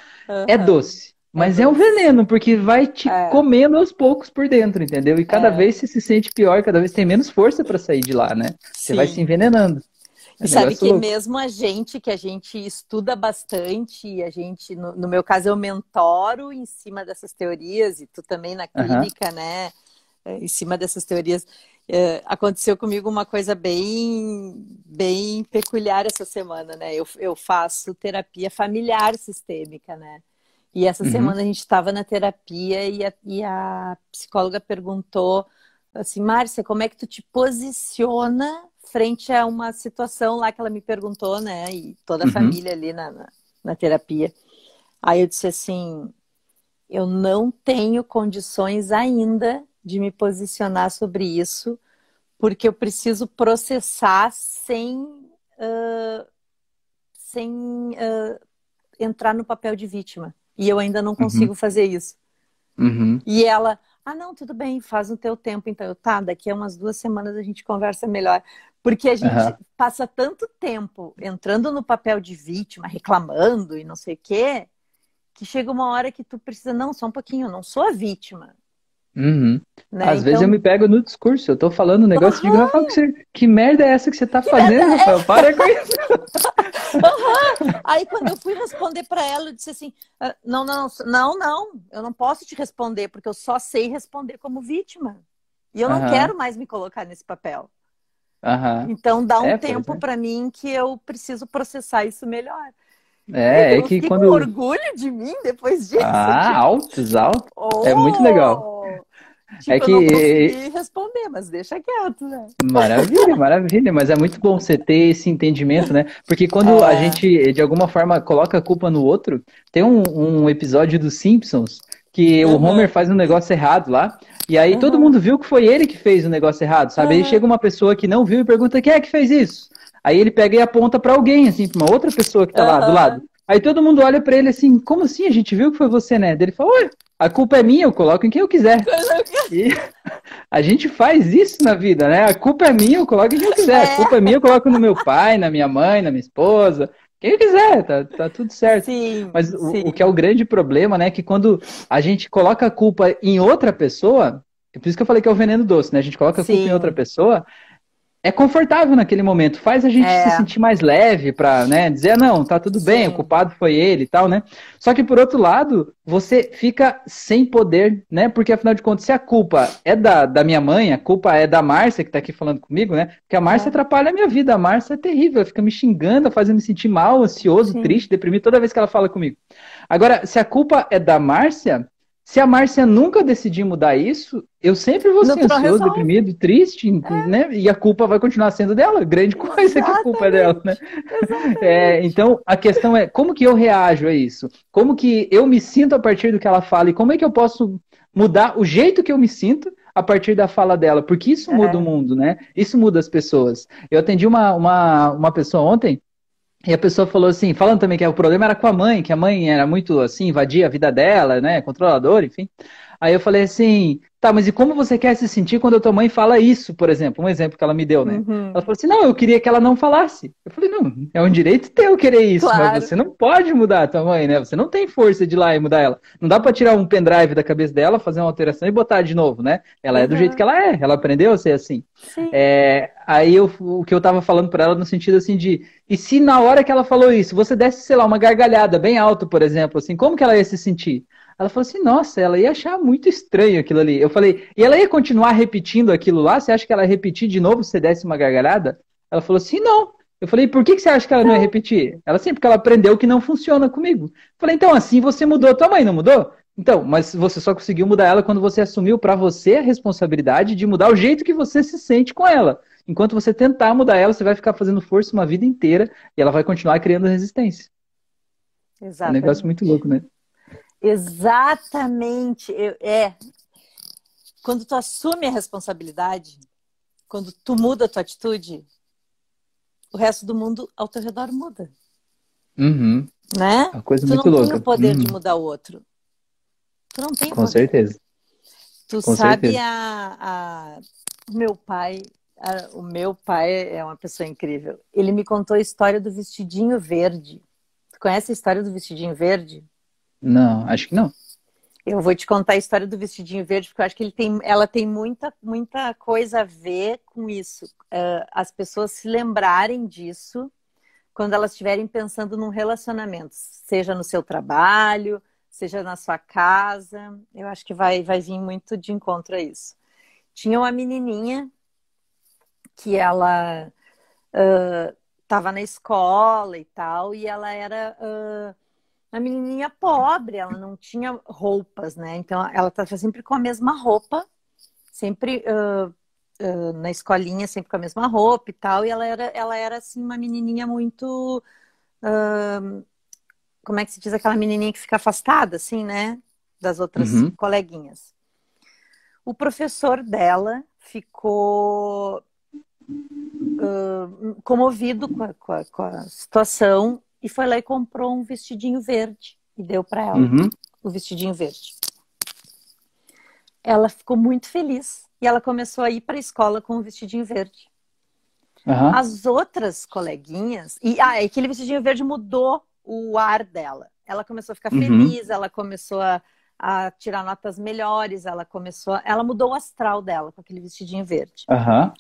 É doce. Mas é um veneno, porque vai te é. comendo aos poucos por dentro, entendeu? E cada é. vez você se sente pior, cada vez tem menos força para sair de lá, né? Sim. Você vai se envenenando. É e sabe que louco. mesmo a gente, que a gente estuda bastante, a gente, no, no, meu caso, eu mentoro em cima dessas teorias, e tu também na clínica, né? É, em cima dessas teorias. É, aconteceu comigo uma coisa bem, bem peculiar essa semana, né? Eu, eu faço terapia familiar sistêmica, né? E essa uhum. semana a gente estava na terapia e a, e a psicóloga perguntou assim, Márcia, como é que tu te posiciona frente a uma situação lá que ela me perguntou, né? E toda a uhum. família ali na, na, na terapia. Aí eu disse assim, eu não tenho condições ainda de me posicionar sobre isso, porque eu preciso processar sem, uh, sem uh, entrar no papel de vítima. E eu ainda não uhum. consigo uhum. fazer isso. Uhum. E ela, ah, não, tudo bem, faz no teu tempo. Então, eu, tá, daqui a umas duas semanas a gente conversa melhor. Porque a gente uhum. passa tanto tempo entrando no papel de vítima, reclamando e não sei o quê, que chega uma hora que tu precisa, não, só um pouquinho, eu não sou a vítima. Uhum. Né? Às então... vezes eu me pego no discurso, eu tô falando um negócio uhum. de Rafael, que, você... que merda é essa que você tá que fazendo, Rafael? É... Para com isso. *laughs* Uhum. Aí quando eu fui responder para ela, eu disse assim: ah, não, não, não, não, eu não posso te responder, porque eu só sei responder como vítima. E eu não quero mais me colocar nesse papel. Então dá um é, tempo é. para mim que eu preciso processar isso melhor. É, é que quando. Com orgulho de mim depois disso. Ah, altos, altos. Oh! É muito legal. Tipo, é que eu não consegui responder, mas deixa quieto, né? Maravilha, maravilha. Mas é muito bom você ter esse entendimento, né? Porque quando é. a gente, de alguma forma, coloca a culpa no outro, tem um, um episódio dos Simpsons que uhum. o Homer faz um negócio errado lá. E aí uhum. todo mundo viu que foi ele que fez o negócio errado, sabe? Uhum. Aí chega uma pessoa que não viu e pergunta quem é que fez isso. Aí ele pega e aponta para alguém, assim, pra uma outra pessoa que tá lá do lado. Aí todo mundo olha para ele assim, como assim? A gente viu que foi você, né? Ele fala, ué, a culpa é minha, eu coloco em quem eu quiser. E *laughs* a gente faz isso na vida, né? A culpa é minha, eu coloco em quem eu quiser. A culpa é minha, eu coloco no meu pai, na minha mãe, na minha esposa. Quem eu quiser, tá, tá tudo certo. Sim, Mas sim. O, o, que é o grande problema, né? É que quando a gente coloca a culpa em outra pessoa, é por isso que eu falei que é o veneno doce, né? A gente coloca a culpa sim. em outra pessoa, é confortável naquele momento, faz a gente é. se sentir mais leve para, né, dizer não, tá tudo bem, Sim. o culpado foi ele e tal, né? Só que por outro lado, você fica sem poder, né? Porque afinal de contas, se a culpa é da, da minha mãe, a culpa é da Márcia que tá aqui falando comigo, né? Porque a Márcia é. atrapalha a minha vida, a Márcia é terrível, ela fica me xingando, fazendo me sentir mal, ansioso, Sim. triste, deprimido toda vez que ela fala comigo. Agora, se a culpa é da Márcia, se a Márcia nunca decidir mudar isso, eu sempre vou ser ansioso, resolve. deprimido, triste, é. né? E a culpa vai continuar sendo dela. Grande *laughs* coisa Exatamente. que a culpa é dela, né? É, então, a questão é como que eu reajo a isso? Como que eu me sinto a partir do que ela fala? E como é que eu posso mudar o jeito que eu me sinto a partir da fala dela? Porque isso muda é. o mundo, né? Isso muda as pessoas. Eu atendi uma, uma, uma pessoa ontem e a pessoa falou assim, falando também que o problema era com a mãe, que a mãe era muito assim, invadia a vida dela, né, controladora, enfim. Aí eu falei assim, tá, mas e como você quer se sentir quando a tua mãe fala isso, por exemplo? Um exemplo que ela me deu, né? Uhum. Ela falou assim, não, eu queria que ela não falasse. Eu falei, não, é um direito teu querer isso, claro. mas você não pode mudar a tua mãe, né? Você não tem força de ir lá e mudar ela. Não dá para tirar um pendrive da cabeça dela, fazer uma alteração e botar de novo, né? Ela uhum. é do jeito que ela é, ela aprendeu a ser assim. É, aí eu, o que eu tava falando para ela no sentido assim de, e se na hora que ela falou isso, você desse, sei lá, uma gargalhada bem alta, por exemplo, assim, como que ela ia se sentir? Ela falou assim, nossa, ela ia achar muito estranho aquilo ali. Eu falei, e ela ia continuar repetindo aquilo lá? Você acha que ela ia repetir de novo se você desse uma gargalhada? Ela falou assim, não. Eu falei, por que, que você acha que ela não ia repetir? Ela sim, porque ela aprendeu que não funciona comigo. Eu falei, então assim você mudou a tua mãe, não mudou? Então, mas você só conseguiu mudar ela quando você assumiu para você a responsabilidade de mudar o jeito que você se sente com ela. Enquanto você tentar mudar ela, você vai ficar fazendo força uma vida inteira e ela vai continuar criando resistência. Exato. É um negócio muito louco, né? Exatamente. Eu, é. Quando tu assume a responsabilidade, quando tu muda a tua atitude, o resto do mundo ao teu redor muda. Uhum. Né? Uma coisa tu muito não louca. tem o poder uhum. de mudar o outro. Tu não tem Com poder. certeza. Tu Com sabe certeza. a, a meu pai, a, o meu pai é uma pessoa incrível. Ele me contou a história do vestidinho verde. Tu conhece a história do vestidinho verde? Não, acho que não. Eu vou te contar a história do vestidinho verde, porque eu acho que ele tem, ela tem muita, muita coisa a ver com isso. Uh, as pessoas se lembrarem disso quando elas estiverem pensando num relacionamento, seja no seu trabalho, seja na sua casa. Eu acho que vai, vai vir muito de encontro a isso. Tinha uma menininha que ela estava uh, na escola e tal, e ela era. Uh, uma menininha pobre, ela não tinha roupas, né? Então ela estava sempre com a mesma roupa, sempre uh, uh, na escolinha, sempre com a mesma roupa e tal. E ela era, ela era assim, uma menininha muito. Uh, como é que se diz aquela menininha que fica afastada, assim, né? Das outras uhum. coleguinhas. O professor dela ficou comovido com a, com a, com a situação e foi lá e comprou um vestidinho verde e deu para ela uhum. o vestidinho verde. Ela ficou muito feliz e ela começou a ir para a escola com o vestidinho verde. Uhum. As outras coleguinhas e ah, aquele vestidinho verde mudou o ar dela. Ela começou a ficar uhum. feliz, ela começou a, a, tirar notas melhores, ela começou, a, ela mudou o astral dela com aquele vestidinho verde.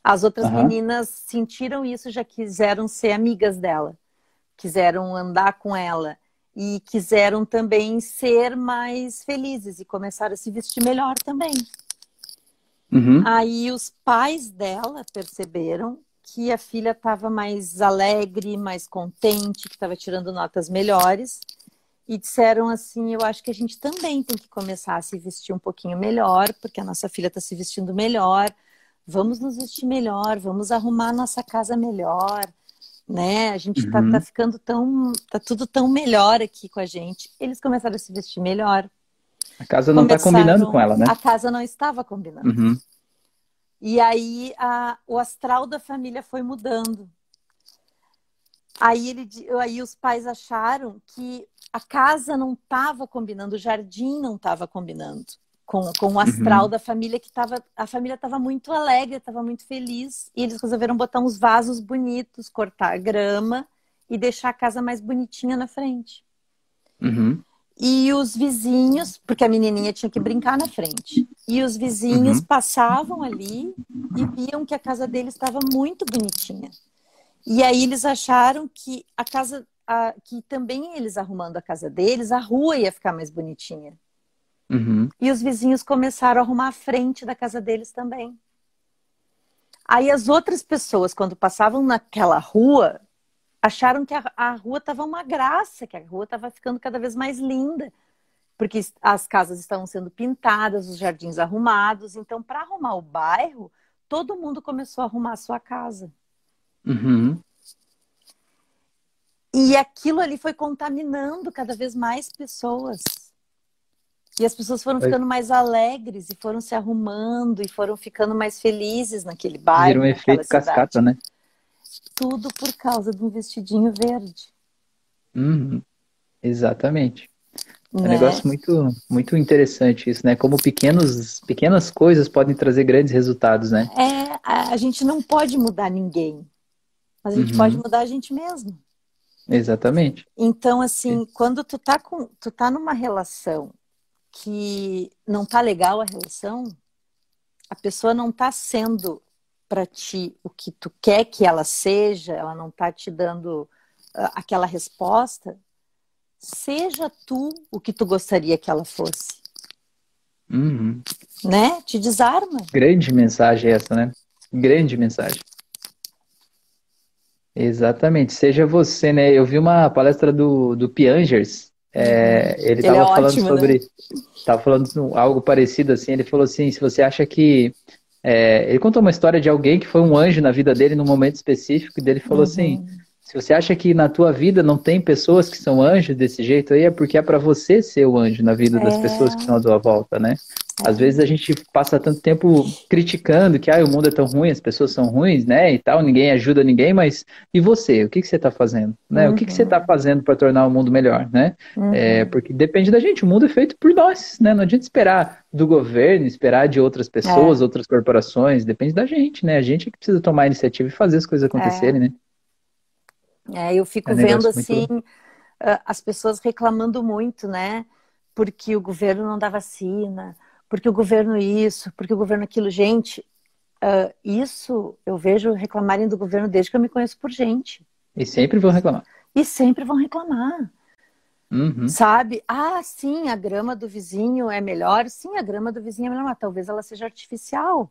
As outras meninas sentiram isso, já quiseram ser amigas dela quiseram andar com ela e quiseram também ser mais felizes e começaram a se vestir melhor também. Uhum. Aí os pais dela perceberam que a filha estava mais alegre, mais contente, que estava tirando notas melhores. E disseram assim: eu acho que a gente também tem que começar a se vestir um pouquinho melhor, porque a nossa filha está se vestindo melhor. Vamos nos vestir melhor, vamos arrumar a nossa casa melhor, né? A gente está uhum. tá ficando tão. tá tudo tão melhor aqui com a gente. Eles começaram a se vestir melhor. A casa não está combinando com ela, né? A casa não estava combinando. Uhum. E aí a, o astral da família foi mudando. Aí, ele, aí os pais acharam que a casa não estava combinando, o jardim não estava combinando com, com o astral uhum. da família que estava. A família estava muito alegre, estava muito feliz. E eles resolveram botar uns vasos bonitos, cortar grama e deixar a casa mais bonitinha na frente. Uhum. E os vizinhos, porque a menininha tinha que brincar na frente. E os vizinhos uhum. passavam ali e viam que a casa deles estava muito bonitinha. E aí eles acharam que a casa, a, que também eles arrumando a casa deles, a rua ia ficar mais bonitinha. Uhum. E os vizinhos começaram a arrumar a frente da casa deles também. Aí as outras pessoas, quando passavam naquela rua, acharam que a, a rua estava uma graça, que a rua estava ficando cada vez mais linda, porque as casas estavam sendo pintadas, os jardins arrumados. Então, para arrumar o bairro, todo mundo começou a arrumar a sua casa. Uhum. E aquilo ali foi contaminando cada vez mais pessoas. E as pessoas foram ficando mais alegres e foram se arrumando e foram ficando mais felizes naquele bairro. Vira um efeito cascata, né? tudo por causa de um vestidinho verde. Uhum. Exatamente. É um né? negócio muito, muito interessante isso, né? Como pequenos, pequenas coisas podem trazer grandes resultados, né? É, a gente não pode mudar ninguém, mas a gente uhum. pode mudar a gente mesmo. Exatamente. Então, assim, Sim. quando tu tá, com, tu tá numa relação que não tá legal a relação, a pessoa não tá sendo para ti o que tu quer que ela seja, ela não está te dando uh, aquela resposta, seja tu o que tu gostaria que ela fosse. Uhum. Né? Te desarma. Grande mensagem essa, né? Grande mensagem. Exatamente. Seja você, né? Eu vi uma palestra do, do Piangers. É, ele estava é falando ótimo, sobre. Né? Falando algo parecido assim. Ele falou assim: se você acha que é, ele contou uma história de alguém que foi um anjo na vida dele num momento específico, e dele falou uhum. assim: se você acha que na tua vida não tem pessoas que são anjos desse jeito aí, é porque é para você ser o anjo na vida das é. pessoas que estão à tua volta, né? Às vezes a gente passa tanto tempo criticando que ah, o mundo é tão ruim, as pessoas são ruins, né? E tal, ninguém ajuda ninguém, mas e você? O que, que você está fazendo? Né? Uhum. O que, que você está fazendo para tornar o mundo melhor, né? Uhum. É, porque depende da gente, o mundo é feito por nós, né? Não adianta esperar do governo, esperar de outras pessoas, é. outras corporações, depende da gente, né? A gente é que precisa tomar a iniciativa e fazer as coisas acontecerem, é. né? É, eu fico é vendo assim muito... as pessoas reclamando muito, né? Porque o governo não dá vacina porque o governo isso, porque o governo aquilo. Gente, uh, isso eu vejo reclamarem do governo desde que eu me conheço por gente. E sempre vão reclamar. E sempre vão reclamar. Uhum. Sabe? Ah, sim, a grama do vizinho é melhor. Sim, a grama do vizinho é melhor, mas talvez ela seja artificial.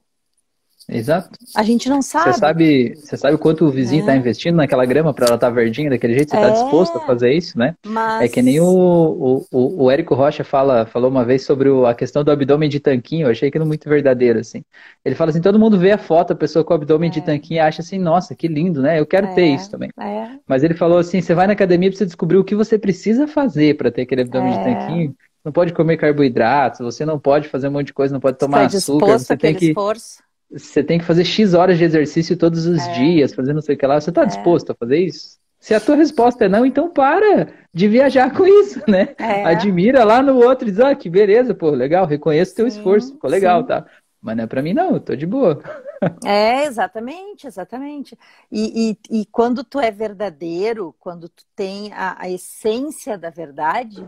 Exato. A gente não sabe. Você sabe, você sabe quanto o vizinho está é. investindo naquela grama para ela estar tá verdinha daquele jeito? Você está é. disposto a fazer isso, né? Mas... É que nem o, o, o Érico Rocha fala, falou uma vez sobre o, a questão do abdômen de tanquinho. Eu achei aquilo muito verdadeiro, assim. Ele fala assim: todo mundo vê a foto, a pessoa com o abdômen é. de tanquinho e acha assim, nossa, que lindo, né? Eu quero ter é. isso também. É. Mas ele falou assim: você vai na academia para você descobrir o que você precisa fazer para ter aquele abdômen de tanquinho. Não pode comer carboidratos, você não pode fazer um monte de coisa, não pode tomar tá açúcar, você tem que esforço você tem que fazer X horas de exercício todos os é. dias, fazer não sei o que lá. Você está é. disposto a fazer isso? Se a tua resposta é não, então para de viajar com isso, né? É. Admira lá no outro e diz, ah, que beleza, pô, legal, reconheço o teu esforço, ficou legal, sim. tá? Mas não é pra mim não, eu tô de boa. *laughs* É, exatamente, exatamente. E, e, e quando tu é verdadeiro, quando tu tem a, a essência da verdade,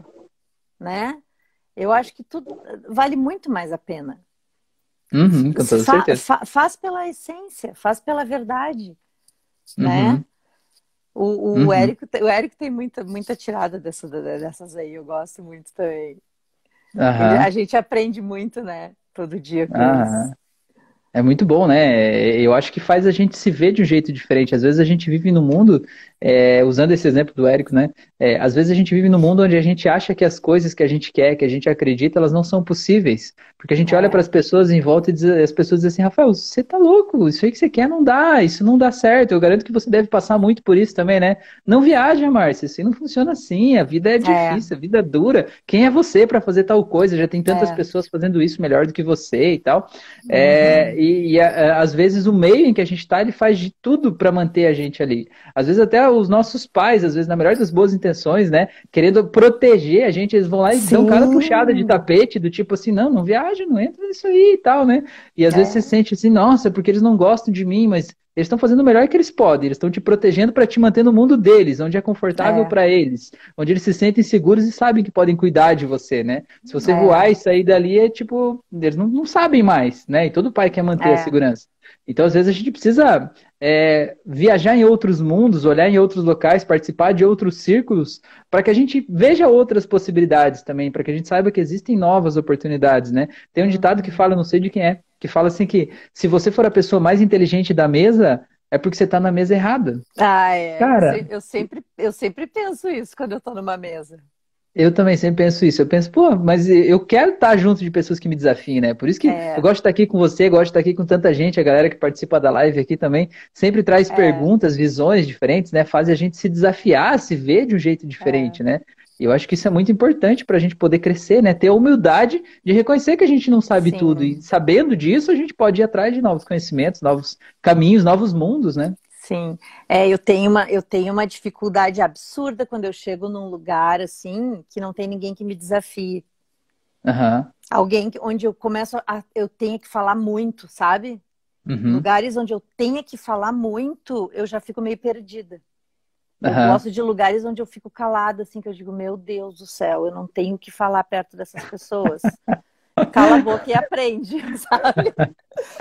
né? Eu acho que tudo vale muito mais a pena. Uhum, com toda fa fa faz pela essência, faz pela verdade, né? uhum. né? O, o, uhum. Érico, o Érico tem muita, muita tirada dessa, dessas aí, eu gosto muito também. Ele, a gente aprende muito, né? Todo dia com isso. É muito bom, né? Eu acho que faz a gente se ver de um jeito diferente. Às vezes a gente vive no mundo, é, usando esse exemplo do Érico, né? É, às vezes a gente vive no mundo onde a gente acha que as coisas que a gente quer, que a gente acredita, elas não são possíveis. Porque a gente é. olha para as pessoas em volta e diz, as pessoas dizem assim, Rafael, você tá louco, isso aí que você quer não dá, isso não dá certo. Eu garanto que você deve passar muito por isso também, né? Não viaja, Márcia, assim não funciona assim, a vida é, é. difícil, é. a vida é dura. Quem é você para fazer tal coisa? Já tem tantas é. pessoas fazendo isso melhor do que você e tal. É, uhum. e, e a, às vezes o meio em que a gente está, ele faz de tudo para manter a gente ali. Às vezes até os nossos pais, às vezes na melhor das boas intenções, né, querendo proteger a gente, eles vão lá e Sim. dão cada puxada de tapete do tipo assim, não, não viaja, não entra nisso aí e tal, né? E às é. vezes você sente assim, nossa, porque eles não gostam de mim, mas eles estão fazendo o melhor que eles podem, eles estão te protegendo para te manter no mundo deles, onde é confortável é. para eles, onde eles se sentem seguros e sabem que podem cuidar de você, né? Se você é. voar e sair dali, é tipo, eles não, não sabem mais, né? E todo pai quer manter a é. segurança. Então, às vezes, a gente precisa é, viajar em outros mundos, olhar em outros locais, participar de outros círculos, para que a gente veja outras possibilidades também, para que a gente saiba que existem novas oportunidades, né? Tem um ditado que fala, não sei de quem é, que fala assim que se você for a pessoa mais inteligente da mesa, é porque você está na mesa errada. Ah, é. Cara, eu sempre, eu sempre penso isso quando eu estou numa mesa. Eu também sempre penso isso. Eu penso, pô, mas eu quero estar junto de pessoas que me desafiem, né? Por isso que é. eu gosto de estar aqui com você, gosto de estar aqui com tanta gente, a galera que participa da live aqui também, sempre traz é. perguntas, visões diferentes, né? Faz a gente se desafiar, se ver de um jeito diferente, é. né? E eu acho que isso é muito importante para a gente poder crescer, né? Ter a humildade de reconhecer que a gente não sabe Sim. tudo. E sabendo disso, a gente pode ir atrás de novos conhecimentos, novos caminhos, novos mundos, né? Sim, é, eu tenho uma eu tenho uma dificuldade absurda quando eu chego num lugar assim que não tem ninguém que me desafie. Uhum. Alguém que, onde eu começo a eu tenho que falar muito, sabe? Uhum. Lugares onde eu tenha que falar muito, eu já fico meio perdida. Eu uhum. gosto de lugares onde eu fico calada, assim, que eu digo, meu Deus do céu, eu não tenho que falar perto dessas pessoas. *laughs* Cala a boca e aprende, *laughs* sabe?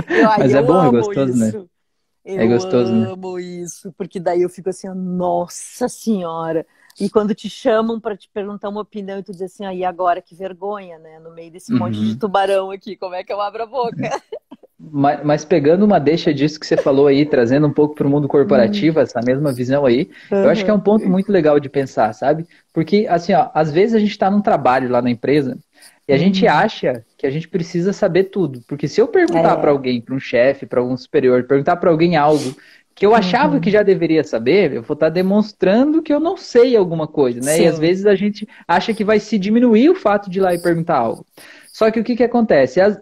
Eu, Mas é bom, é gostoso, né? isso. né? Eu é gostoso, né? amo né? isso, porque daí eu fico assim, nossa senhora. E quando te chamam para te perguntar uma opinião e tu diz assim, aí ah, agora que vergonha, né? No meio desse uhum. monte de tubarão aqui, como é que eu abro a boca? *laughs* Mas, mas, pegando uma deixa disso que você falou aí, trazendo um pouco para o mundo corporativo, uhum. essa mesma visão aí, uhum. eu acho que é um ponto muito legal de pensar, sabe? Porque, assim, ó, às vezes a gente está num trabalho lá na empresa e a gente uhum. acha que a gente precisa saber tudo. Porque se eu perguntar é. para alguém, para um chefe, para algum superior, perguntar para alguém algo que eu achava uhum. que já deveria saber, eu vou estar tá demonstrando que eu não sei alguma coisa, né? Sim. E às vezes a gente acha que vai se diminuir o fato de ir lá e perguntar algo. Só que o que, que acontece? As,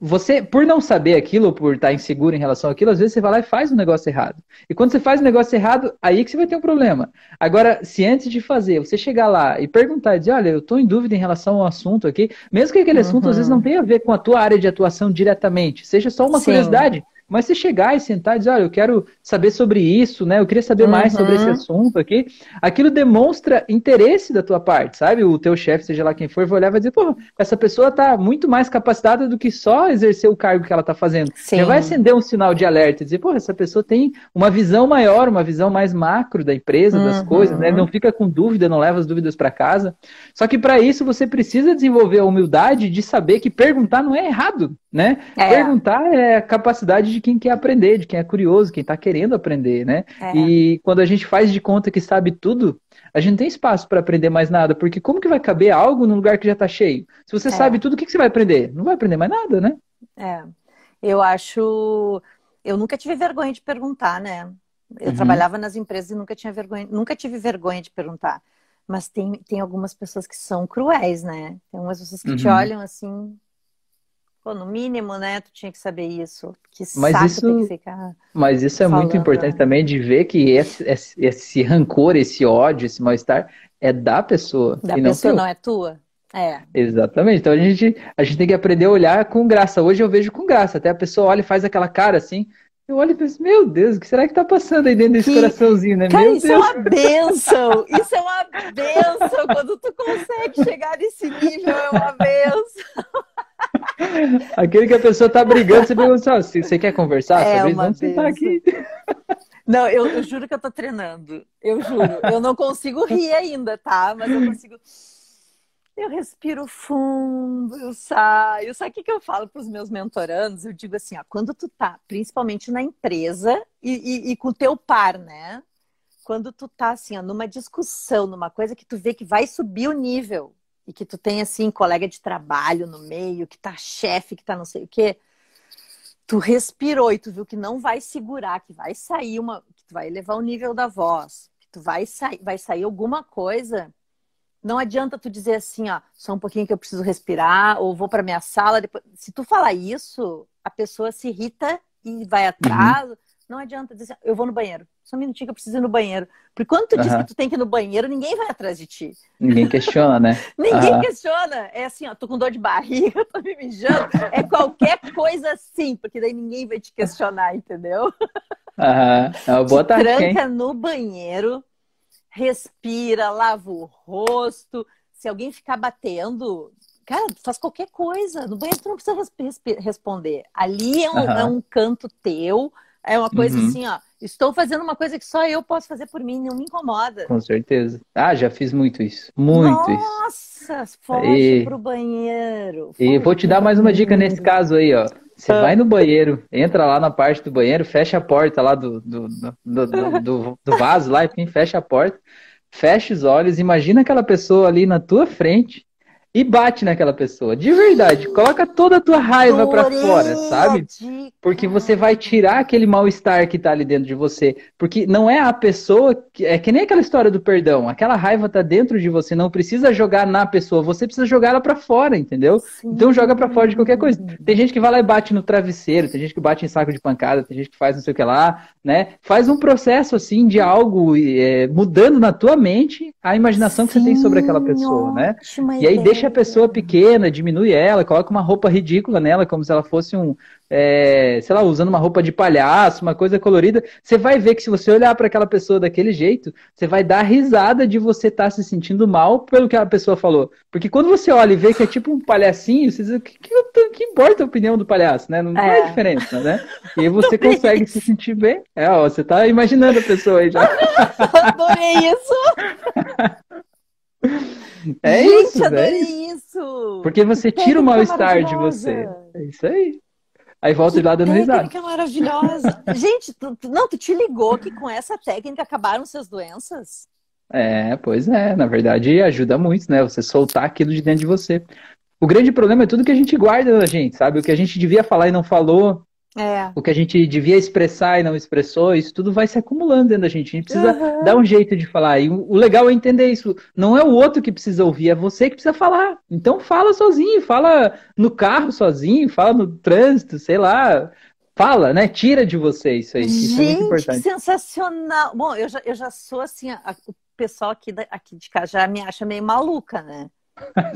você, por não saber aquilo, por estar inseguro em relação àquilo, às vezes você vai lá e faz um negócio errado. E quando você faz um negócio errado, aí que você vai ter um problema. Agora, se antes de fazer, você chegar lá e perguntar e dizer, olha, eu estou em dúvida em relação ao assunto aqui, mesmo que aquele uhum. assunto às vezes não tenha a ver com a tua área de atuação diretamente, seja só uma Sim. curiosidade, mas se chegar e sentar e dizer, olha, eu quero saber sobre isso, né? Eu queria saber uhum. mais sobre esse uhum. assunto aqui. Aquilo demonstra interesse da tua parte, sabe? O teu chefe, seja lá quem for, vai olhar e vai dizer, pô, essa pessoa está muito mais capacitada do que só exercer o cargo que ela está fazendo. Sim. Já vai acender um sinal de alerta e dizer, pô, essa pessoa tem uma visão maior, uma visão mais macro da empresa, uhum. das coisas, né? Não fica com dúvida, não leva as dúvidas para casa. Só que para isso você precisa desenvolver a humildade de saber que perguntar não é errado, né? É. Perguntar é a capacidade de de quem quer aprender, de quem é curioso, quem está querendo aprender, né? É. E quando a gente faz de conta que sabe tudo, a gente não tem espaço para aprender mais nada, porque como que vai caber algo num lugar que já está cheio? Se você é. sabe tudo, o que, que você vai aprender? Não vai aprender mais nada, né? É. Eu acho. Eu nunca tive vergonha de perguntar, né? Eu uhum. trabalhava nas empresas e nunca tinha vergonha, nunca tive vergonha de perguntar. Mas tem, tem algumas pessoas que são cruéis, né? Tem algumas pessoas que uhum. te olham assim, Pô, no mínimo, né? Tu tinha que saber isso. Que mas saco isso, tem que ficar. Mas isso é falando, muito importante né? também de ver que esse, esse, esse rancor, esse ódio, esse mal-estar é da pessoa. Da pessoa, não, não é tua. É. Exatamente. Então a gente, a gente tem que aprender a olhar com graça. Hoje eu vejo com graça. Até a pessoa olha e faz aquela cara assim. Eu olho e penso, meu Deus, o que será que tá passando aí dentro desse que... coraçãozinho, né? Cara, meu isso Deus. é uma benção! Isso é uma benção! Quando tu consegue chegar nesse nível, é uma benção! *laughs* Aquele que a pessoa tá brigando, você pergunta, oh, você quer conversar? É Talvez não você tá aqui. *laughs* Não, eu, eu, juro que eu tô treinando. Eu juro. Eu não consigo rir ainda, tá? Mas eu consigo. Eu respiro fundo, eu saio. Sabe o que, que eu falo para os meus mentorandos? Eu digo assim, ó, quando tu tá, principalmente na empresa e, e, e com o teu par, né? Quando tu tá assim, ó, numa discussão, numa coisa que tu vê que vai subir o nível e que tu tem assim colega de trabalho no meio, que tá chefe, que tá não sei o quê, tu respirou e tu viu que não vai segurar, que vai sair uma, que tu vai elevar o nível da voz, que tu vai sair, vai sair alguma coisa não adianta tu dizer assim, ó, só um pouquinho que eu preciso respirar, ou vou para minha sala. Depois... Se tu falar isso, a pessoa se irrita e vai atrás. Uhum. Não adianta dizer assim, eu vou no banheiro. Só um minutinho que eu preciso ir no banheiro. Porque quando tu uhum. diz que tu tem que ir no banheiro, ninguém vai atrás de ti. Ninguém questiona, né? *laughs* ninguém uhum. questiona. É assim, ó, tô com dor de barriga, *laughs* tô me mijando. É qualquer coisa assim, porque daí ninguém vai te questionar, entendeu? Aham, é uma boa tática, Tranca no banheiro, respira, lava o rosto. Se alguém ficar batendo, cara, faz qualquer coisa. No banheiro tu não precisa responder. Ali é um, uhum. é um, canto teu, é uma coisa uhum. assim, ó. Estou fazendo uma coisa que só eu posso fazer por mim, não me incomoda. Com certeza. Ah, já fiz muito isso. Muito Nossa, isso. Nossa, foge e... pro banheiro. E vou te dar mais uma dica nesse caso aí, ó. Você ah. vai no banheiro, entra lá na parte do banheiro, fecha a porta lá do, do, do, do, do vaso lá, enfim, fecha a porta, fecha os olhos, imagina aquela pessoa ali na tua frente e bate naquela pessoa. De verdade, coloca toda a tua raiva para fora, sabe? Porque você vai tirar aquele mal-estar que tá ali dentro de você. Porque não é a pessoa, que, é que nem aquela história do perdão. Aquela raiva tá dentro de você, não precisa jogar na pessoa, você precisa jogar ela para fora, entendeu? Sim. Então joga para fora de qualquer coisa. Tem gente que vai lá e bate no travesseiro, tem gente que bate em saco de pancada, tem gente que faz não sei o que lá, né? Faz um processo assim de algo é, mudando na tua mente a imaginação Sim, que você tem sobre aquela pessoa, né? E aí deixa deixa a pessoa pequena, diminui ela, coloca uma roupa ridícula nela, como se ela fosse um, é, sei lá, usando uma roupa de palhaço, uma coisa colorida. Você vai ver que se você olhar para aquela pessoa daquele jeito, você vai dar risada de você estar tá se sentindo mal pelo que a pessoa falou. Porque quando você olha e vê que é tipo um palhacinho, você diz, o que, que, que, importa a opinião do palhaço, né? Não é. faz diferença, né? E *laughs* você consegue se sentir bem. É, ó, você tá imaginando a pessoa aí já. *laughs* Adorei isso! *laughs* *laughs* É Gente, isso, adorei velho. isso! Porque você tira o mal-estar de você. É isso aí. Aí volta que lá dando risada. Técnica maravilhosa. *laughs* Gente, tu, não, tu te ligou que com essa técnica acabaram suas doenças? É, pois é. Na verdade, ajuda muito, né? Você soltar aquilo de dentro de você. O grande problema é tudo que a gente guarda da gente, sabe? O que a gente devia falar e não falou, é. O que a gente devia expressar e não expressou, isso tudo vai se acumulando dentro da gente. A gente precisa uhum. dar um jeito de falar. E o legal é entender isso. Não é o outro que precisa ouvir, é você que precisa falar. Então fala sozinho, fala no carro sozinho, fala no trânsito, sei lá. Fala, né? Tira de você isso aí. Gente, isso é muito importante. sensacional. Bom, eu já, eu já sou assim, a, o pessoal aqui, da, aqui de casa já me acha meio maluca, né?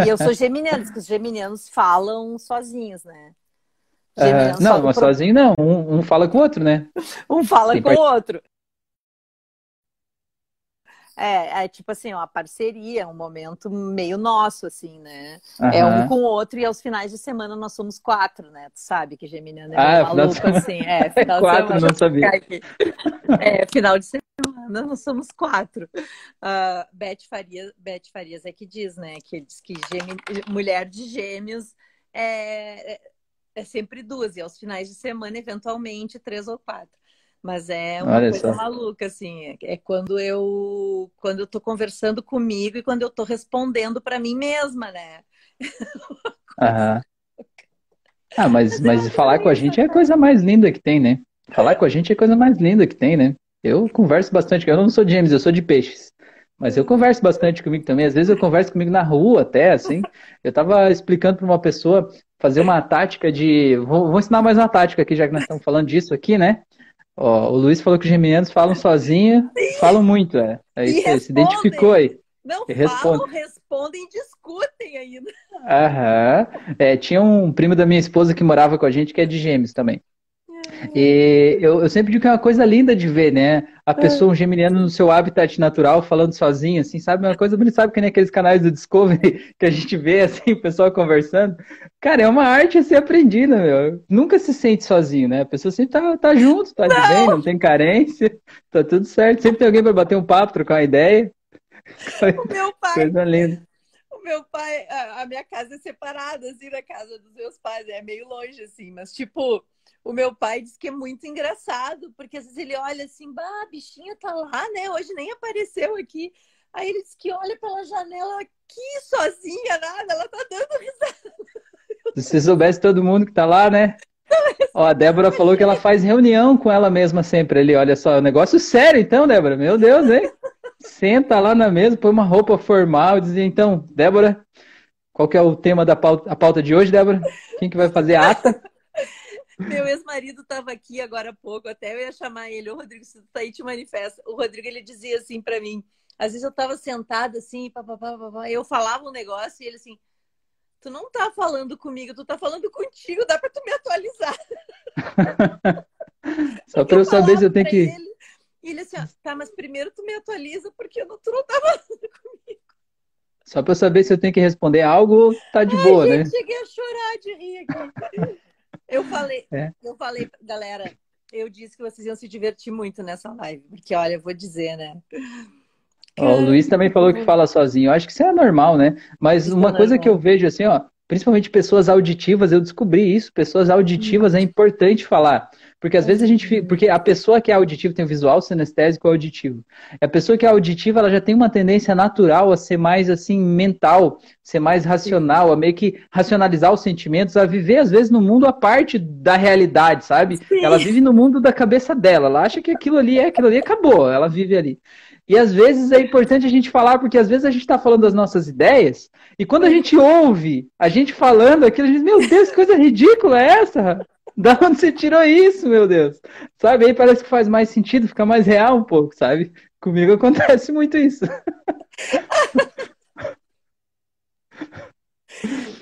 E eu sou *laughs* geminiano, que os geminianos falam sozinhos, né? Uh, não, mas pro... sozinho não. Um, um, fala com o outro, né? *laughs* um fala Tem com o part... outro. É, é tipo assim, uma parceria, um momento meio nosso, assim, né? Uhum. É um com o outro e aos finais de semana nós somos quatro, né? Tu sabe que Geminiano é ah, maluco, de... assim. É, *laughs* final quatro, de semana. não sabia. É, final de semana nós somos quatro. Uh, Beth, Farias, Beth Farias é que diz, né? Que diz que mulher de gêmeos é, é sempre duas, e aos finais de semana, eventualmente, três ou quatro. Mas é uma Olha coisa só. maluca, assim. É, é quando eu quando eu tô conversando comigo e quando eu tô respondendo para mim mesma, né? *laughs* Aham. Ah, mas, mas falar com a gente é a coisa mais linda que tem, né? Falar com a gente é a coisa mais linda que tem, né? Eu converso bastante, eu não sou de James, eu sou de peixes. Mas eu converso bastante comigo também. Às vezes eu converso comigo na rua até, assim. Eu tava explicando para uma pessoa fazer uma tática de. Vou, vou, ensinar mais uma tática aqui, já que nós estamos falando disso aqui, né? Ó, o Luiz falou que os geminianos falam sozinho, falam muito, é. É isso aí, se identificou aí. Não e falam, respondem, discutem ainda. Aham. É, tinha um primo da minha esposa que morava com a gente que é de gêmeos também. E eu, eu, sempre digo que é uma coisa linda de ver, né? A é. pessoa, um geminiano no seu habitat natural, falando sozinho, assim, sabe? Uma coisa bonita, sabe que nem aqueles canais do Discovery *laughs* que a gente vê, assim, o pessoal conversando. Cara, é uma arte a ser aprendida, meu. Nunca se sente sozinho, né? A pessoa sempre tá, tá junto, tá não. de bem, não tem carência, *laughs* tá tudo certo. Sempre tem alguém para bater um papo, trocar uma ideia. *laughs* O meu pai. Coisa linda meu pai, a, a, minha casa é separada, assim, da casa dos meus pais, é meio longe, assim, mas tipo, o meu pai diz que é muito engraçado, porque às vezes ele olha assim, bah, a bichinha tá lá, né? Hoje nem apareceu aqui. Aí ele diz que olha pela janela aqui sozinha, nada, ela tá dando *laughs* risada. Se você soubesse todo mundo que tá lá, né? *laughs* Ó, a Débora falou que ela faz reunião com ela mesma sempre ali. Olha só, é um negócio sério então, Débora. Meu Deus, hein? Senta lá na mesa, põe uma roupa formal, diz então, Débora, qual que é o tema da pauta, a pauta de hoje, Débora? Quem que vai fazer a ata? Meu ex-marido estava aqui agora há pouco, até eu ia chamar ele, o Rodrigo, se tu tá aí, te manifesta. O Rodrigo, ele dizia assim para mim, às vezes eu estava sentada assim, papapá, papapá, eu falava um negócio e ele assim, tu não tá falando comigo, tu tá falando contigo, dá para tu me atualizar. *laughs* Só para eu saber se eu tenho que... Ele, e ele assim, tá, mas primeiro tu me atualiza porque não, tu não tá falando *laughs* comigo. Só para eu saber se eu tenho que responder algo, tá de Ai, boa, gente, né? cheguei a chorar de rir aqui. Eu falei, é. eu falei, galera, eu disse que vocês iam se divertir muito nessa live, porque olha, eu vou dizer, né? Ó, o Luiz também falou que fala sozinho. Eu acho que isso é normal, né? Mas isso uma é coisa que eu vejo assim, ó, principalmente pessoas auditivas, eu descobri isso, pessoas auditivas é importante falar. Porque às vezes a gente fica, porque a pessoa que é auditiva tem o visual sinestésico auditivo. A pessoa que é auditiva, ela já tem uma tendência natural a ser mais assim mental, ser mais racional, a meio que racionalizar os sentimentos, a viver às vezes no mundo a parte da realidade, sabe? Sim. Ela vive no mundo da cabeça dela, ela acha que aquilo ali é aquilo ali acabou, ela vive ali. E às vezes é importante a gente falar, porque às vezes a gente está falando das nossas ideias, e quando a gente ouve a gente falando aquilo, a gente diz, meu Deus, que coisa ridícula é essa? *laughs* Da onde você tirou isso, meu Deus? Sabe? Aí parece que faz mais sentido, fica mais real um pouco, sabe? Comigo acontece muito isso. *laughs*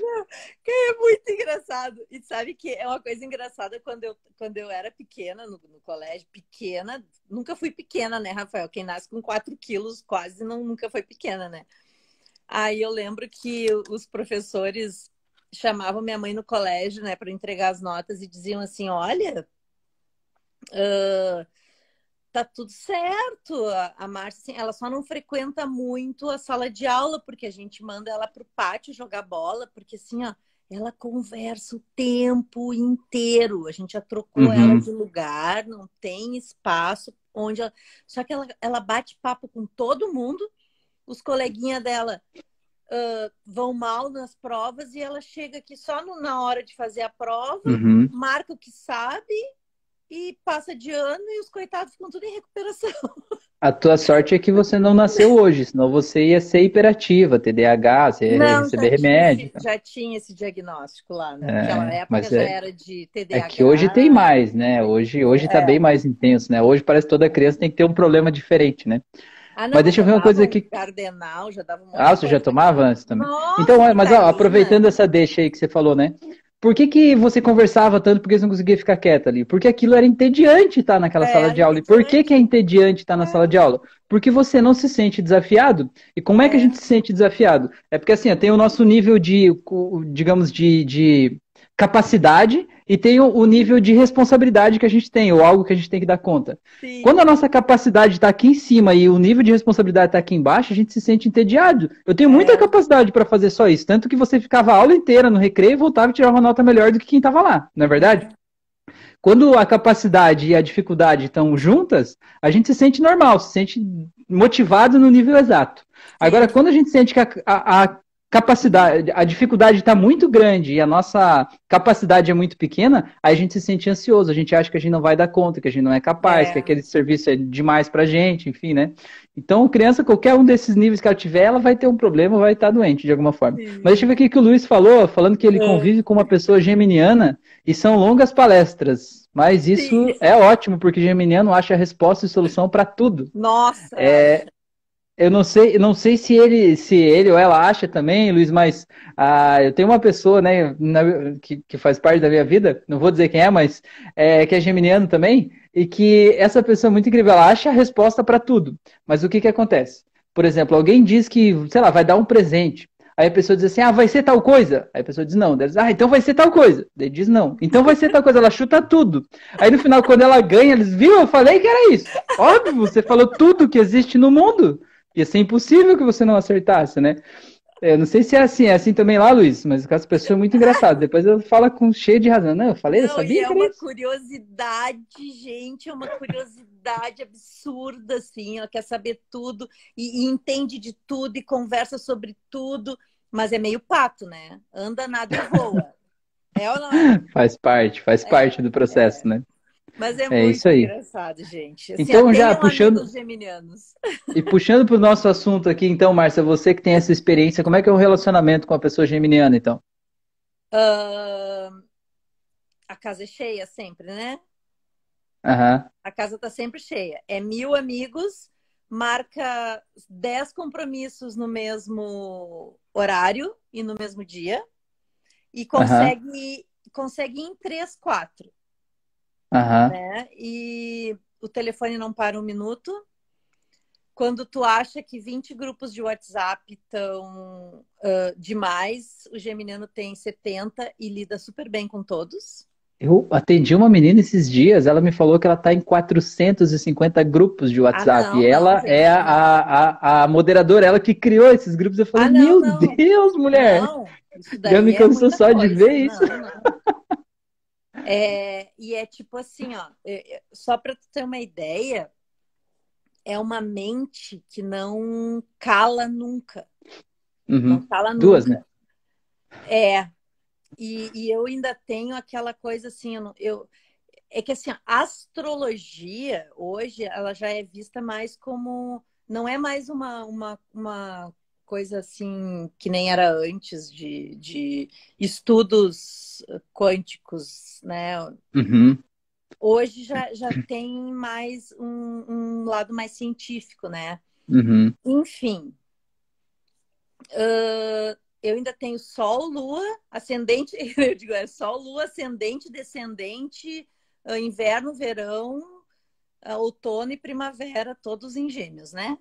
é muito engraçado. E sabe que é uma coisa engraçada quando eu, quando eu era pequena, no, no colégio, pequena, nunca fui pequena, né, Rafael? Quem nasce com 4 quilos quase não, nunca foi pequena, né? Aí eu lembro que os professores chamavam minha mãe no colégio, né, para entregar as notas e diziam assim: olha. Uh, tá tudo certo. A, a Márcia, assim, ela só não frequenta muito a sala de aula, porque a gente manda ela pro pátio jogar bola, porque assim, ó, ela conversa o tempo inteiro. A gente já trocou uhum. ela de lugar, não tem espaço onde ela... Só que ela, ela bate papo com todo mundo. Os coleguinhas dela uh, vão mal nas provas e ela chega aqui só no, na hora de fazer a prova, uhum. marca o que sabe e passa de ano e os coitados ficam tudo em recuperação. *laughs* A tua sorte é que você não nasceu hoje, senão você ia ser hiperativa, TDAH, você ia não, receber remédio. Tinha, já tinha esse diagnóstico lá, né? naquela é, época já é, era de TDAH. É que hoje tem mais, né? Hoje, hoje tá é. bem mais intenso, né? Hoje parece que toda criança tem que ter um problema diferente, né? Ah, não, mas deixa eu ver uma coisa aqui. Cardenal, já dava um Ah, você já tomava antes também? Nossa, então, mas ó, aproveitando essa deixa aí que você falou, né? Por que, que você conversava tanto porque você não conseguia ficar quieta ali? Porque aquilo era entediante estar naquela é, sala de aula. E por que, que é entediante estar na é. sala de aula? Porque você não se sente desafiado. E como é, é que a é. gente se sente desafiado? É porque assim, tem o nosso nível de, digamos, de, de capacidade e tem o, o, nível de responsabilidade que a gente tem, ou algo que a gente tem que dar conta. Sim. Quando a nossa capacidade está aqui em cima e o nível de responsabilidade está aqui embaixo, a gente se sente entediado. Eu tenho muita é. capacidade para fazer só isso, tanto que você ficava a aula inteira no recreio e voltava e tirava uma nota melhor do que quem estava lá, não é verdade? Quando a capacidade e a dificuldade estão juntas, a gente se sente normal, se sente motivado no nível exato. Agora, quando a gente sente que a, a, a capacidade, a dificuldade está muito grande e a nossa capacidade é muito pequena, aí a gente se sente ansioso, a gente acha que a gente não vai dar conta, que a gente não é capaz, é. que aquele serviço é demais pra gente, enfim, né? Então, criança, qualquer um desses níveis que ela tiver, ela vai ter um problema, vai estar doente de alguma forma. Sim. Mas deixa eu ver o que o Luiz falou, falando que ele é. convive com uma pessoa geminiana e são longas palestras. Mas isso Sim. é ótimo, porque geminiano acha a resposta e solução para tudo. Nossa! É, eu não sei, não sei se ele, se ele ou ela acha também, Luiz, mas ah, eu tenho uma pessoa, né, na, que, que faz parte da minha vida, não vou dizer quem é, mas é, que é geminiano também, e que essa pessoa é muito incrível, ela acha a resposta para tudo. Mas o que que acontece? Por exemplo, alguém diz que, sei lá, vai dar um presente. Aí a pessoa diz assim, ah, vai ser tal coisa. Aí a pessoa diz não. Ela diz, ah, então vai ser tal coisa. Ele diz não. Então vai ser tal coisa. Ela chuta tudo. Aí no final, quando ela ganha, eles viu, eu falei que era isso. Óbvio, você falou tudo que existe no mundo. Ia ser impossível que você não acertasse, né? Eu não sei se é assim, é assim também lá, Luiz, mas as pessoas são muito engraçadas. Depois eu falo com cheio de razão. Não, eu falei, não, eu sabia. é uma isso. curiosidade, gente, é uma curiosidade absurda, assim. Ela quer saber tudo e, e, entende de tudo e conversa sobre tudo, mas é meio pato, né? Anda, nada e voa. *laughs* É ou não é? Faz parte, faz é, parte do processo, é. né? Mas é, é muito isso aí. engraçado, gente. Assim, então, já puxando. E puxando para o nosso assunto aqui, então, Márcia, você que tem essa experiência, como é que é o relacionamento com a pessoa geminiana, então? Uh... A casa é cheia sempre, né? Uhum. A casa está sempre cheia. É mil amigos, marca dez compromissos no mesmo horário e no mesmo dia. E consegue, uhum. consegue em três, quatro. Uhum. Né? E o telefone não para um minuto. Quando tu acha que 20 grupos de WhatsApp estão uh, demais, o Geminiano tem 70 e lida super bem com todos. Eu atendi uma menina esses dias, ela me falou que ela está em 450 grupos de WhatsApp. Ah, não, e ela não, é a, a, a, moderadora, ela que criou esses grupos. Eu falei, ah, não, meu Deus, mulher! Não, Já me é cansou é só coisa. de ver isso. É, e é tipo assim, ó, é, é, só para tu ter uma ideia, é uma mente que não cala nunca. Uhum. Não cala Duas, nunca. né? É. E, e, eu ainda tenho aquela coisa assim, eu, eu é que assim, a astrologia hoje ela já é vista mais como não é mais uma, uma, uma coisa assim que nem era antes de, de estudos quânticos, né? Uhum. Hoje já, já tem mais um, um lado mais científico, né? Uhum. Enfim, uh, eu ainda tenho Sol, Lua, ascendente, *laughs* eu digo, é Sol, Lua, ascendente, descendente, uh, inverno, verão, uh, outono e primavera, todos em gêmeos, né?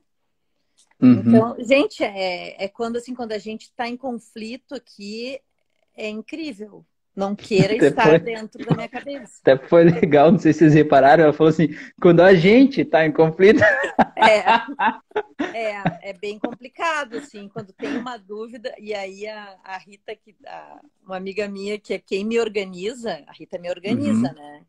Uhum. Então, gente, é, é quando assim, quando a gente está em conflito aqui, é incrível. Não queira Até estar foi... dentro da minha cabeça. Até foi legal, não sei se vocês repararam, ela falou assim, quando a gente está em conflito. É, *laughs* é, é bem complicado, assim, quando tem uma dúvida, e aí a, a Rita, que, a, uma amiga minha, que é quem me organiza, a Rita me organiza, uhum. né?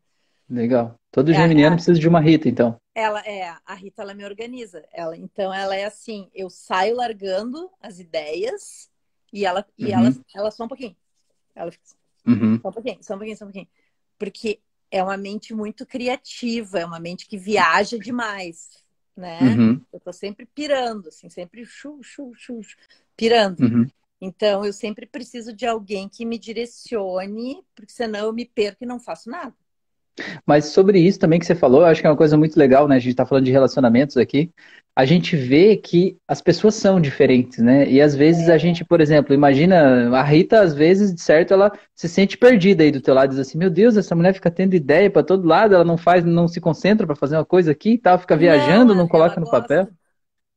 Legal. Todo é, geminiano precisa de uma Rita, então. Ela é, a Rita ela me organiza. Ela, então ela é assim, eu saio largando as ideias e ela e uhum. ela, ela só um pouquinho. Ela fica assim, uhum. só um pouquinho, só um pouquinho, só um pouquinho. Porque é uma mente muito criativa, é uma mente que viaja demais, né? Uhum. Eu tô sempre pirando, assim, sempre chu, chu, chu, pirando. Uhum. Então eu sempre preciso de alguém que me direcione, porque senão eu me perco e não faço nada. Mas sobre isso também que você falou, eu acho que é uma coisa muito legal, né? A gente está falando de relacionamentos aqui. A gente vê que as pessoas são diferentes, né? E às vezes a gente, por exemplo, imagina a Rita, às vezes, de certo, ela se sente perdida aí do teu lado, diz assim: meu Deus, essa mulher fica tendo ideia para todo lado, ela não faz, não se concentra para fazer uma coisa aqui e tal, fica viajando, não, não coloca no papel.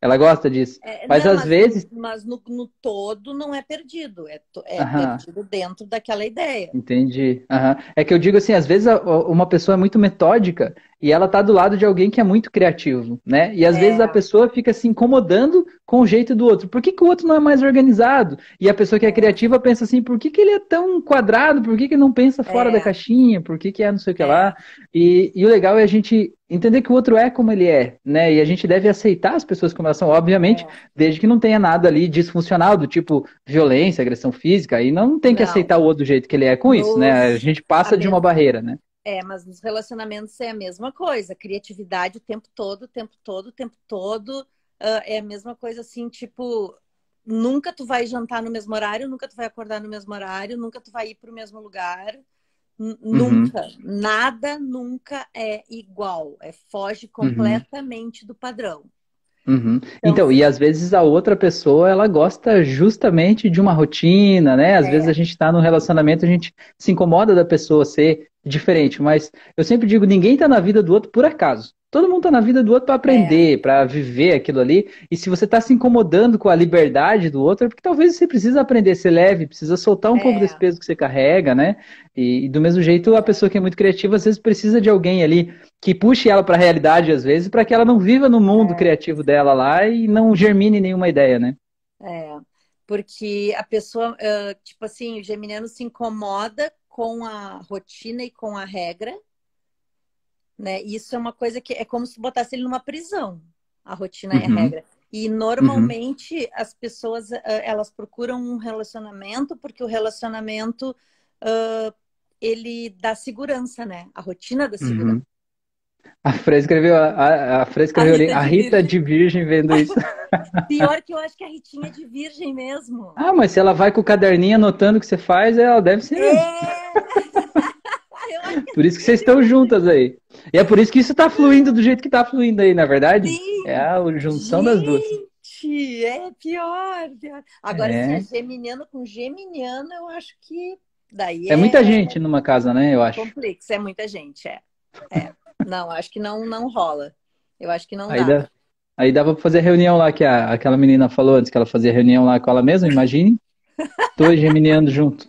Ela gosta disso. É, mas não, às mas, vezes. Mas no, no, todo não é perdido. É, é perdido dentro daquela ideia. Entendi. É que eu digo assim, às vezes uma pessoa é muito metódica e ela tá do lado de alguém que é muito criativo, né? E às é. vezes a pessoa fica se incomodando com o jeito do outro. Por que, que o outro não é mais organizado? E a pessoa que é, criativa pensa assim, por que, que ele é tão quadrado? Por que, que não pensa fora é. da caixinha? Por que, que é não sei o que é. lá? E, e o legal é a gente entender que o outro é como ele é, né? E a gente deve aceitar as pessoas como elas são, obviamente, é. desde que não tenha nada ali disfuncional, do tipo violência, agressão física, e não tem que não. aceitar o outro do jeito que ele é com isso, né? A gente passa a de uma barreira, né? É, mas nos relacionamentos é a mesma coisa. Criatividade o tempo todo, o tempo todo, o tempo todo. Uh, é a mesma coisa assim, tipo, nunca tu vai jantar no mesmo horário, nunca tu vai acordar no mesmo horário, nunca tu vai ir para o mesmo lugar. Uhum. Nunca, nada nunca é igual. É foge uhum. completamente uhum. do padrão. Uhum. Então, então, e às vezes a outra pessoa ela gosta justamente de uma rotina, né? Às é. vezes a gente está no relacionamento, a gente se incomoda da pessoa ser diferente, mas eu sempre digo, ninguém está na vida do outro por acaso. Todo mundo está na vida do outro para aprender, é. para viver aquilo ali. E se você está se incomodando com a liberdade do outro, é porque talvez você precisa aprender a ser leve, precisa soltar um é. pouco desse peso que você carrega, né? E, e, do mesmo jeito, a pessoa que é muito criativa, às vezes precisa de alguém ali que puxe ela para a realidade, às vezes, para que ela não viva no mundo é. criativo dela lá e não germine nenhuma ideia, né? É. Porque a pessoa, tipo assim, o geminiano se incomoda com a rotina e com a regra, né? Isso é uma coisa que é como se botasse ele numa prisão, a rotina uhum. e a uhum. regra. E normalmente uhum. as pessoas elas procuram um relacionamento porque o relacionamento uh, ele dá segurança, né? A rotina da segurança. Uhum. A Fran escreveu, a, a, Fran escreveu a Rita, ali, a Rita de, virgem. vendo isso. *laughs* Pior que eu acho que a Ritinha é de virgem mesmo. Ah, mas se ela vai com o caderninho anotando o que você faz, ela deve ser. É... *laughs* por isso que vocês estão juntas aí. E é por isso que isso está fluindo do jeito que está fluindo aí, na é verdade? Sim. É a junção Gente, das duas. É pior, pior. Agora, é. se é geminiano com geminiano, eu acho que daí é... é muita gente numa casa, né? Eu acho. Complexo, é muita gente, é. É. Não, acho que não, não rola. Eu acho que não aí dá. dá. Aí dava pra fazer a reunião lá que a, aquela menina falou antes que ela fazia reunião lá com ela mesma, imagine. *laughs* Dois geminianos junto.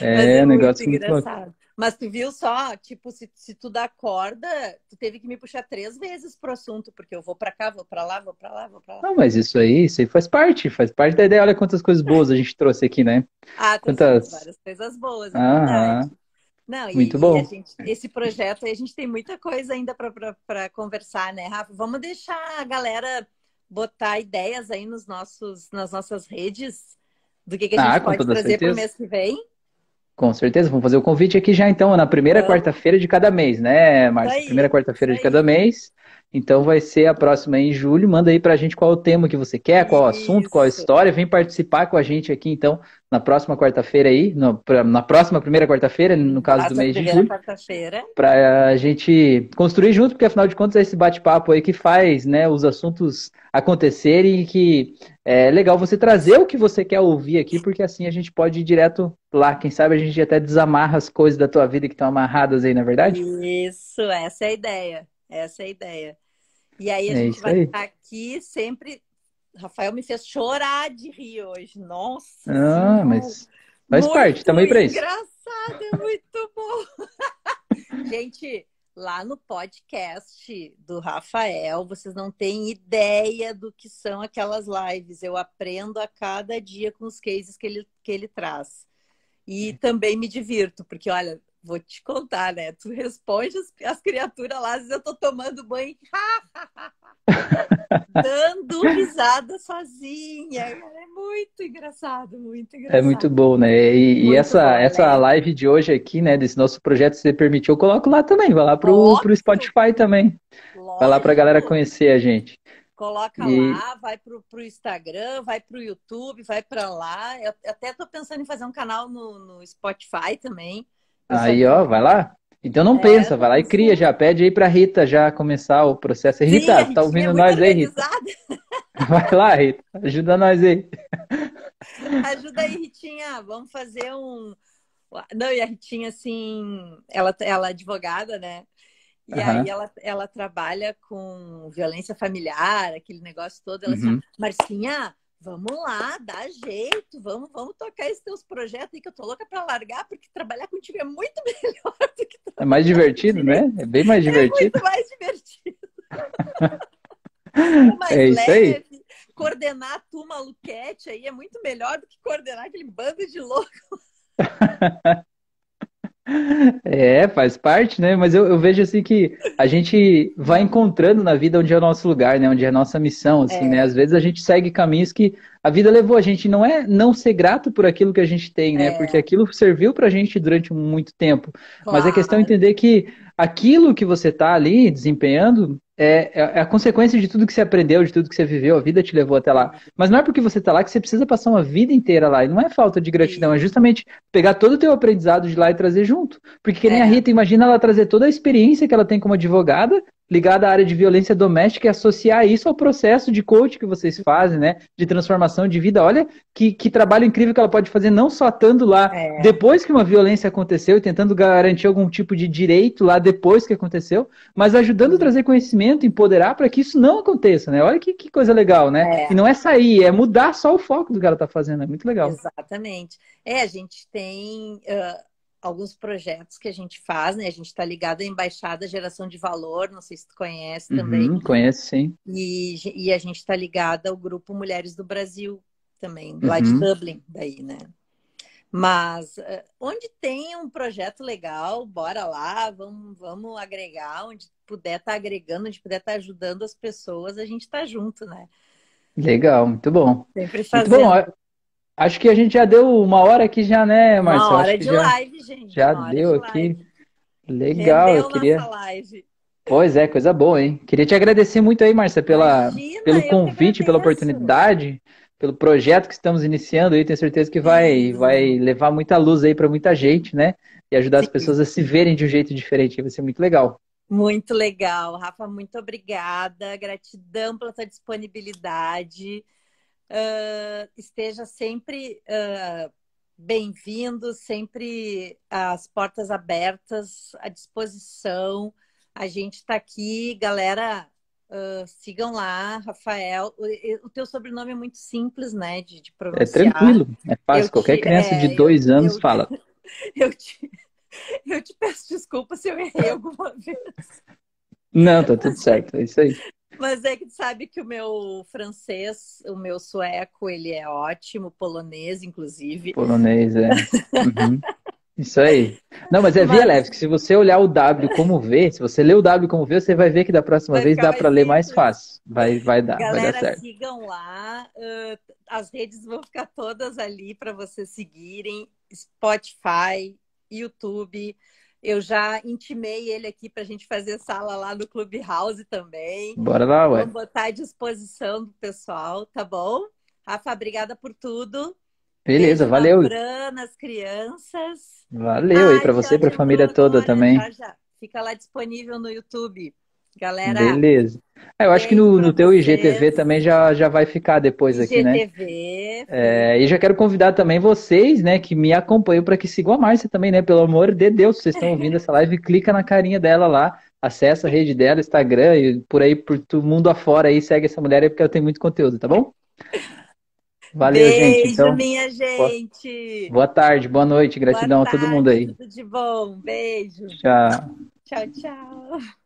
É, é negócio muito engraçado. Mas tu viu só, tipo, se, se tu dá corda, tu teve que me puxar três vezes pro assunto, porque eu vou para cá, vou para lá, vou para lá, vou para lá. Não, mas isso aí, isso aí faz parte, faz parte da ideia. Olha quantas coisas boas a gente trouxe aqui, né? Ah, quantas várias coisas boas, é verdade. Não, Muito e, bom. E gente, esse projeto a gente tem muita coisa ainda para conversar, né, Rafa? Vamos deixar a galera botar ideias aí nos nossos, nas nossas redes do que, que a gente ah, pode trazer para o mês que vem. Com certeza, vamos fazer o convite aqui já então, na primeira quarta-feira de cada mês, né, Márcia? Primeira quarta-feira de cada mês. Então vai ser a próxima em julho. Manda aí pra gente qual o tema que você quer, qual o assunto, qual a história. Vem participar com a gente aqui, então, na próxima quarta-feira aí, no, pra, na próxima primeira quarta-feira, no caso do mês de julho. quarta-feira. Pra a gente construir junto, porque afinal de contas é esse bate-papo aí que faz, né, os assuntos acontecerem e que é legal você trazer o que você quer ouvir aqui, porque assim a gente pode ir direto lá. Quem sabe a gente até desamarra as coisas da tua vida que estão amarradas aí, na é verdade? Isso, essa é a ideia. Essa é a ideia. E aí a é gente vai aí. estar aqui sempre. Rafael me fez chorar de rir hoje. Nossa! Ah, mas faz parte, também para isso. Engraçado, é muito bom. *laughs* gente, lá no podcast do Rafael, vocês não têm ideia do que são aquelas lives. Eu aprendo a cada dia com os cases que ele, que ele traz. E também me divirto, porque olha, vou te contar, né? Tu responde as, as criaturas lá, às vezes eu tô tomando banho, *laughs* dando risada sozinha. É muito engraçado, muito engraçado. É muito bom, né? E, e essa, bom, essa né? live de hoje aqui, né, desse nosso projeto, se você permitiu, eu coloco lá também. Vai lá pro, pro Spotify também. Lógico. Vai lá pra galera conhecer a gente. Coloca e... lá, vai pro, pro Instagram, vai pro YouTube, vai para lá. Eu até tô pensando em fazer um canal no, no Spotify também. Aí, ó, vai lá. Então não é, pensa, vai lá e cria já. Pede aí pra Rita já começar o processo. Sim, Rita, tá ouvindo é nós aí, Rita? *laughs* Vai lá, Rita. Ajuda nós aí. Ajuda aí, Ritinha. Vamos fazer um. Não, e a Ritinha, assim, ela, ela é advogada, né? E uhum. aí ela, ela trabalha com violência familiar, aquele negócio todo. Ela uhum. assim, Marcinha, vamos lá, dá jeito, vamos, vamos tocar esses teus projetos aí que eu tô louca para largar, porque trabalhar contigo é muito *laughs* melhor do que É mais divertido, né? É bem mais divertido. É muito mais divertido. *laughs* é mais é isso leve. aí. Coordenar tu maluquete aí é muito melhor do que coordenar aquele bando de louco. *laughs* É, faz parte, né? Mas eu, eu, vejo assim que a gente vai encontrando na vida onde é o nosso lugar, né? Onde é a nossa missão, assim, é. né? Às vezes a gente segue caminhos que a vida levou a gente. Não é não ser grato por aquilo que a gente tem, né? É. Porque aquilo serviu pra gente durante muito tempo. Claro. Mas é questão de entender que aquilo que você tá ali desempenhando é, é, é, a consequência de tudo que você aprendeu, de tudo que você viveu, a vida te levou até lá. Mas não é porque você está lá que você precisa passar uma vida inteira lá. E não é falta de gratidão, é justamente pegar todo o teu aprendizado de lá e trazer junto. Porque que nem é. a Rita, imagina ela trazer toda a experiência que ela tem como advogada ligada à área de violência doméstica e associar isso ao processo de coach que vocês fazem, né? De transformação de vida. Olha que, que trabalho incrível que ela pode fazer, não só estando lá é. depois que uma violência aconteceu e tentando garantir algum tipo de direito lá depois que aconteceu, mas ajudando a trazer conhecimento, empoderar para que isso não aconteça, né? Olha que, que coisa legal, né? É. E não é sair, é mudar só o foco do que ela está fazendo. É muito legal. Exatamente. É, a gente tem. Uh alguns projetos que a gente faz, né? A gente está ligado à Embaixada Geração de Valor, não sei se tu conhece também. Uhum, conheço, sim. E, e a gente está ligado ao grupo Mulheres do Brasil também, lá de uhum. Dublin, daí, né? Mas onde tem um projeto legal, bora lá, vamos, vamos agregar, onde puder estar tá agregando, onde puder estar tá ajudando as pessoas, a gente está junto, né? Legal, muito bom. Sempre fazendo. Muito bom. Acho que a gente já deu uma hora aqui já, né, Marcelo? Uma hora de já, live, gente. Já deu aqui. Legal, eu queria. Pois é, coisa boa, hein? Queria te agradecer muito aí, Marcia, pela, Imagina, pelo convite, pela oportunidade, pelo projeto que estamos iniciando aí. Tenho certeza que vai, vai levar muita luz aí para muita gente, né? E ajudar Sim. as pessoas a se verem de um jeito diferente. Vai ser muito legal. Muito legal, Rafa. Muito obrigada. Gratidão pela tua disponibilidade uh, esteja sempre uh, bem-vindo, sempre as portas abertas, à disposição. A gente está aqui, galera. Uh, sigam lá, Rafael. O, o, teu sobrenome é muito simples, né? De, de pronunciar. É tranquilo, é fácil. Eu Qualquer te, criança é, de dois eu, anos eu, fala. *laughs* Eu te, *laughs* eu te peço desculpa se eu errei alguma vez. Não, tá tudo certo, é isso aí. Mas é que sabe que o meu francês, o meu sueco, ele é ótimo, polonês, inclusive. Polonês, é. Uhum. Isso aí. Não, mas é mas... via leve, que se você olhar o W como V, se você ler o W como V, você vai ver que da próxima vai vez dá para ler mais fácil. Vai, vai dar, Galera, vai dar certo. sigam lá. Uh, as redes vão ficar todas ali para vocês seguirem. Spotify, YouTube. Eu já intimei ele aqui para a gente fazer sala lá no Clubhouse também. Bora lá, ué. Vou botar à disposição do pessoal, tá bom? Rafa, obrigada por tudo. Beleza, Beijo valeu. Brana, as crianças. Valeu aí para você e para a família toda também. Já, já. Fica lá disponível no YouTube. Galera. Beleza. É, eu acho que no, no teu IGTV também já, já vai ficar depois aqui, né? IGTV. É, e já quero convidar também vocês, né, que me acompanham para que sigam a Márcia também, né? Pelo amor de Deus, vocês estão ouvindo essa live, clica na carinha dela lá, acessa a rede dela, Instagram e por aí, por todo mundo afora aí, segue essa mulher aí, porque ela tem muito conteúdo, tá bom? Valeu, Beijo, gente. Então, minha gente. Boa, boa tarde, boa noite, gratidão boa tarde, a todo mundo aí. Tudo de bom. Beijo. Tchau. Tchau, tchau.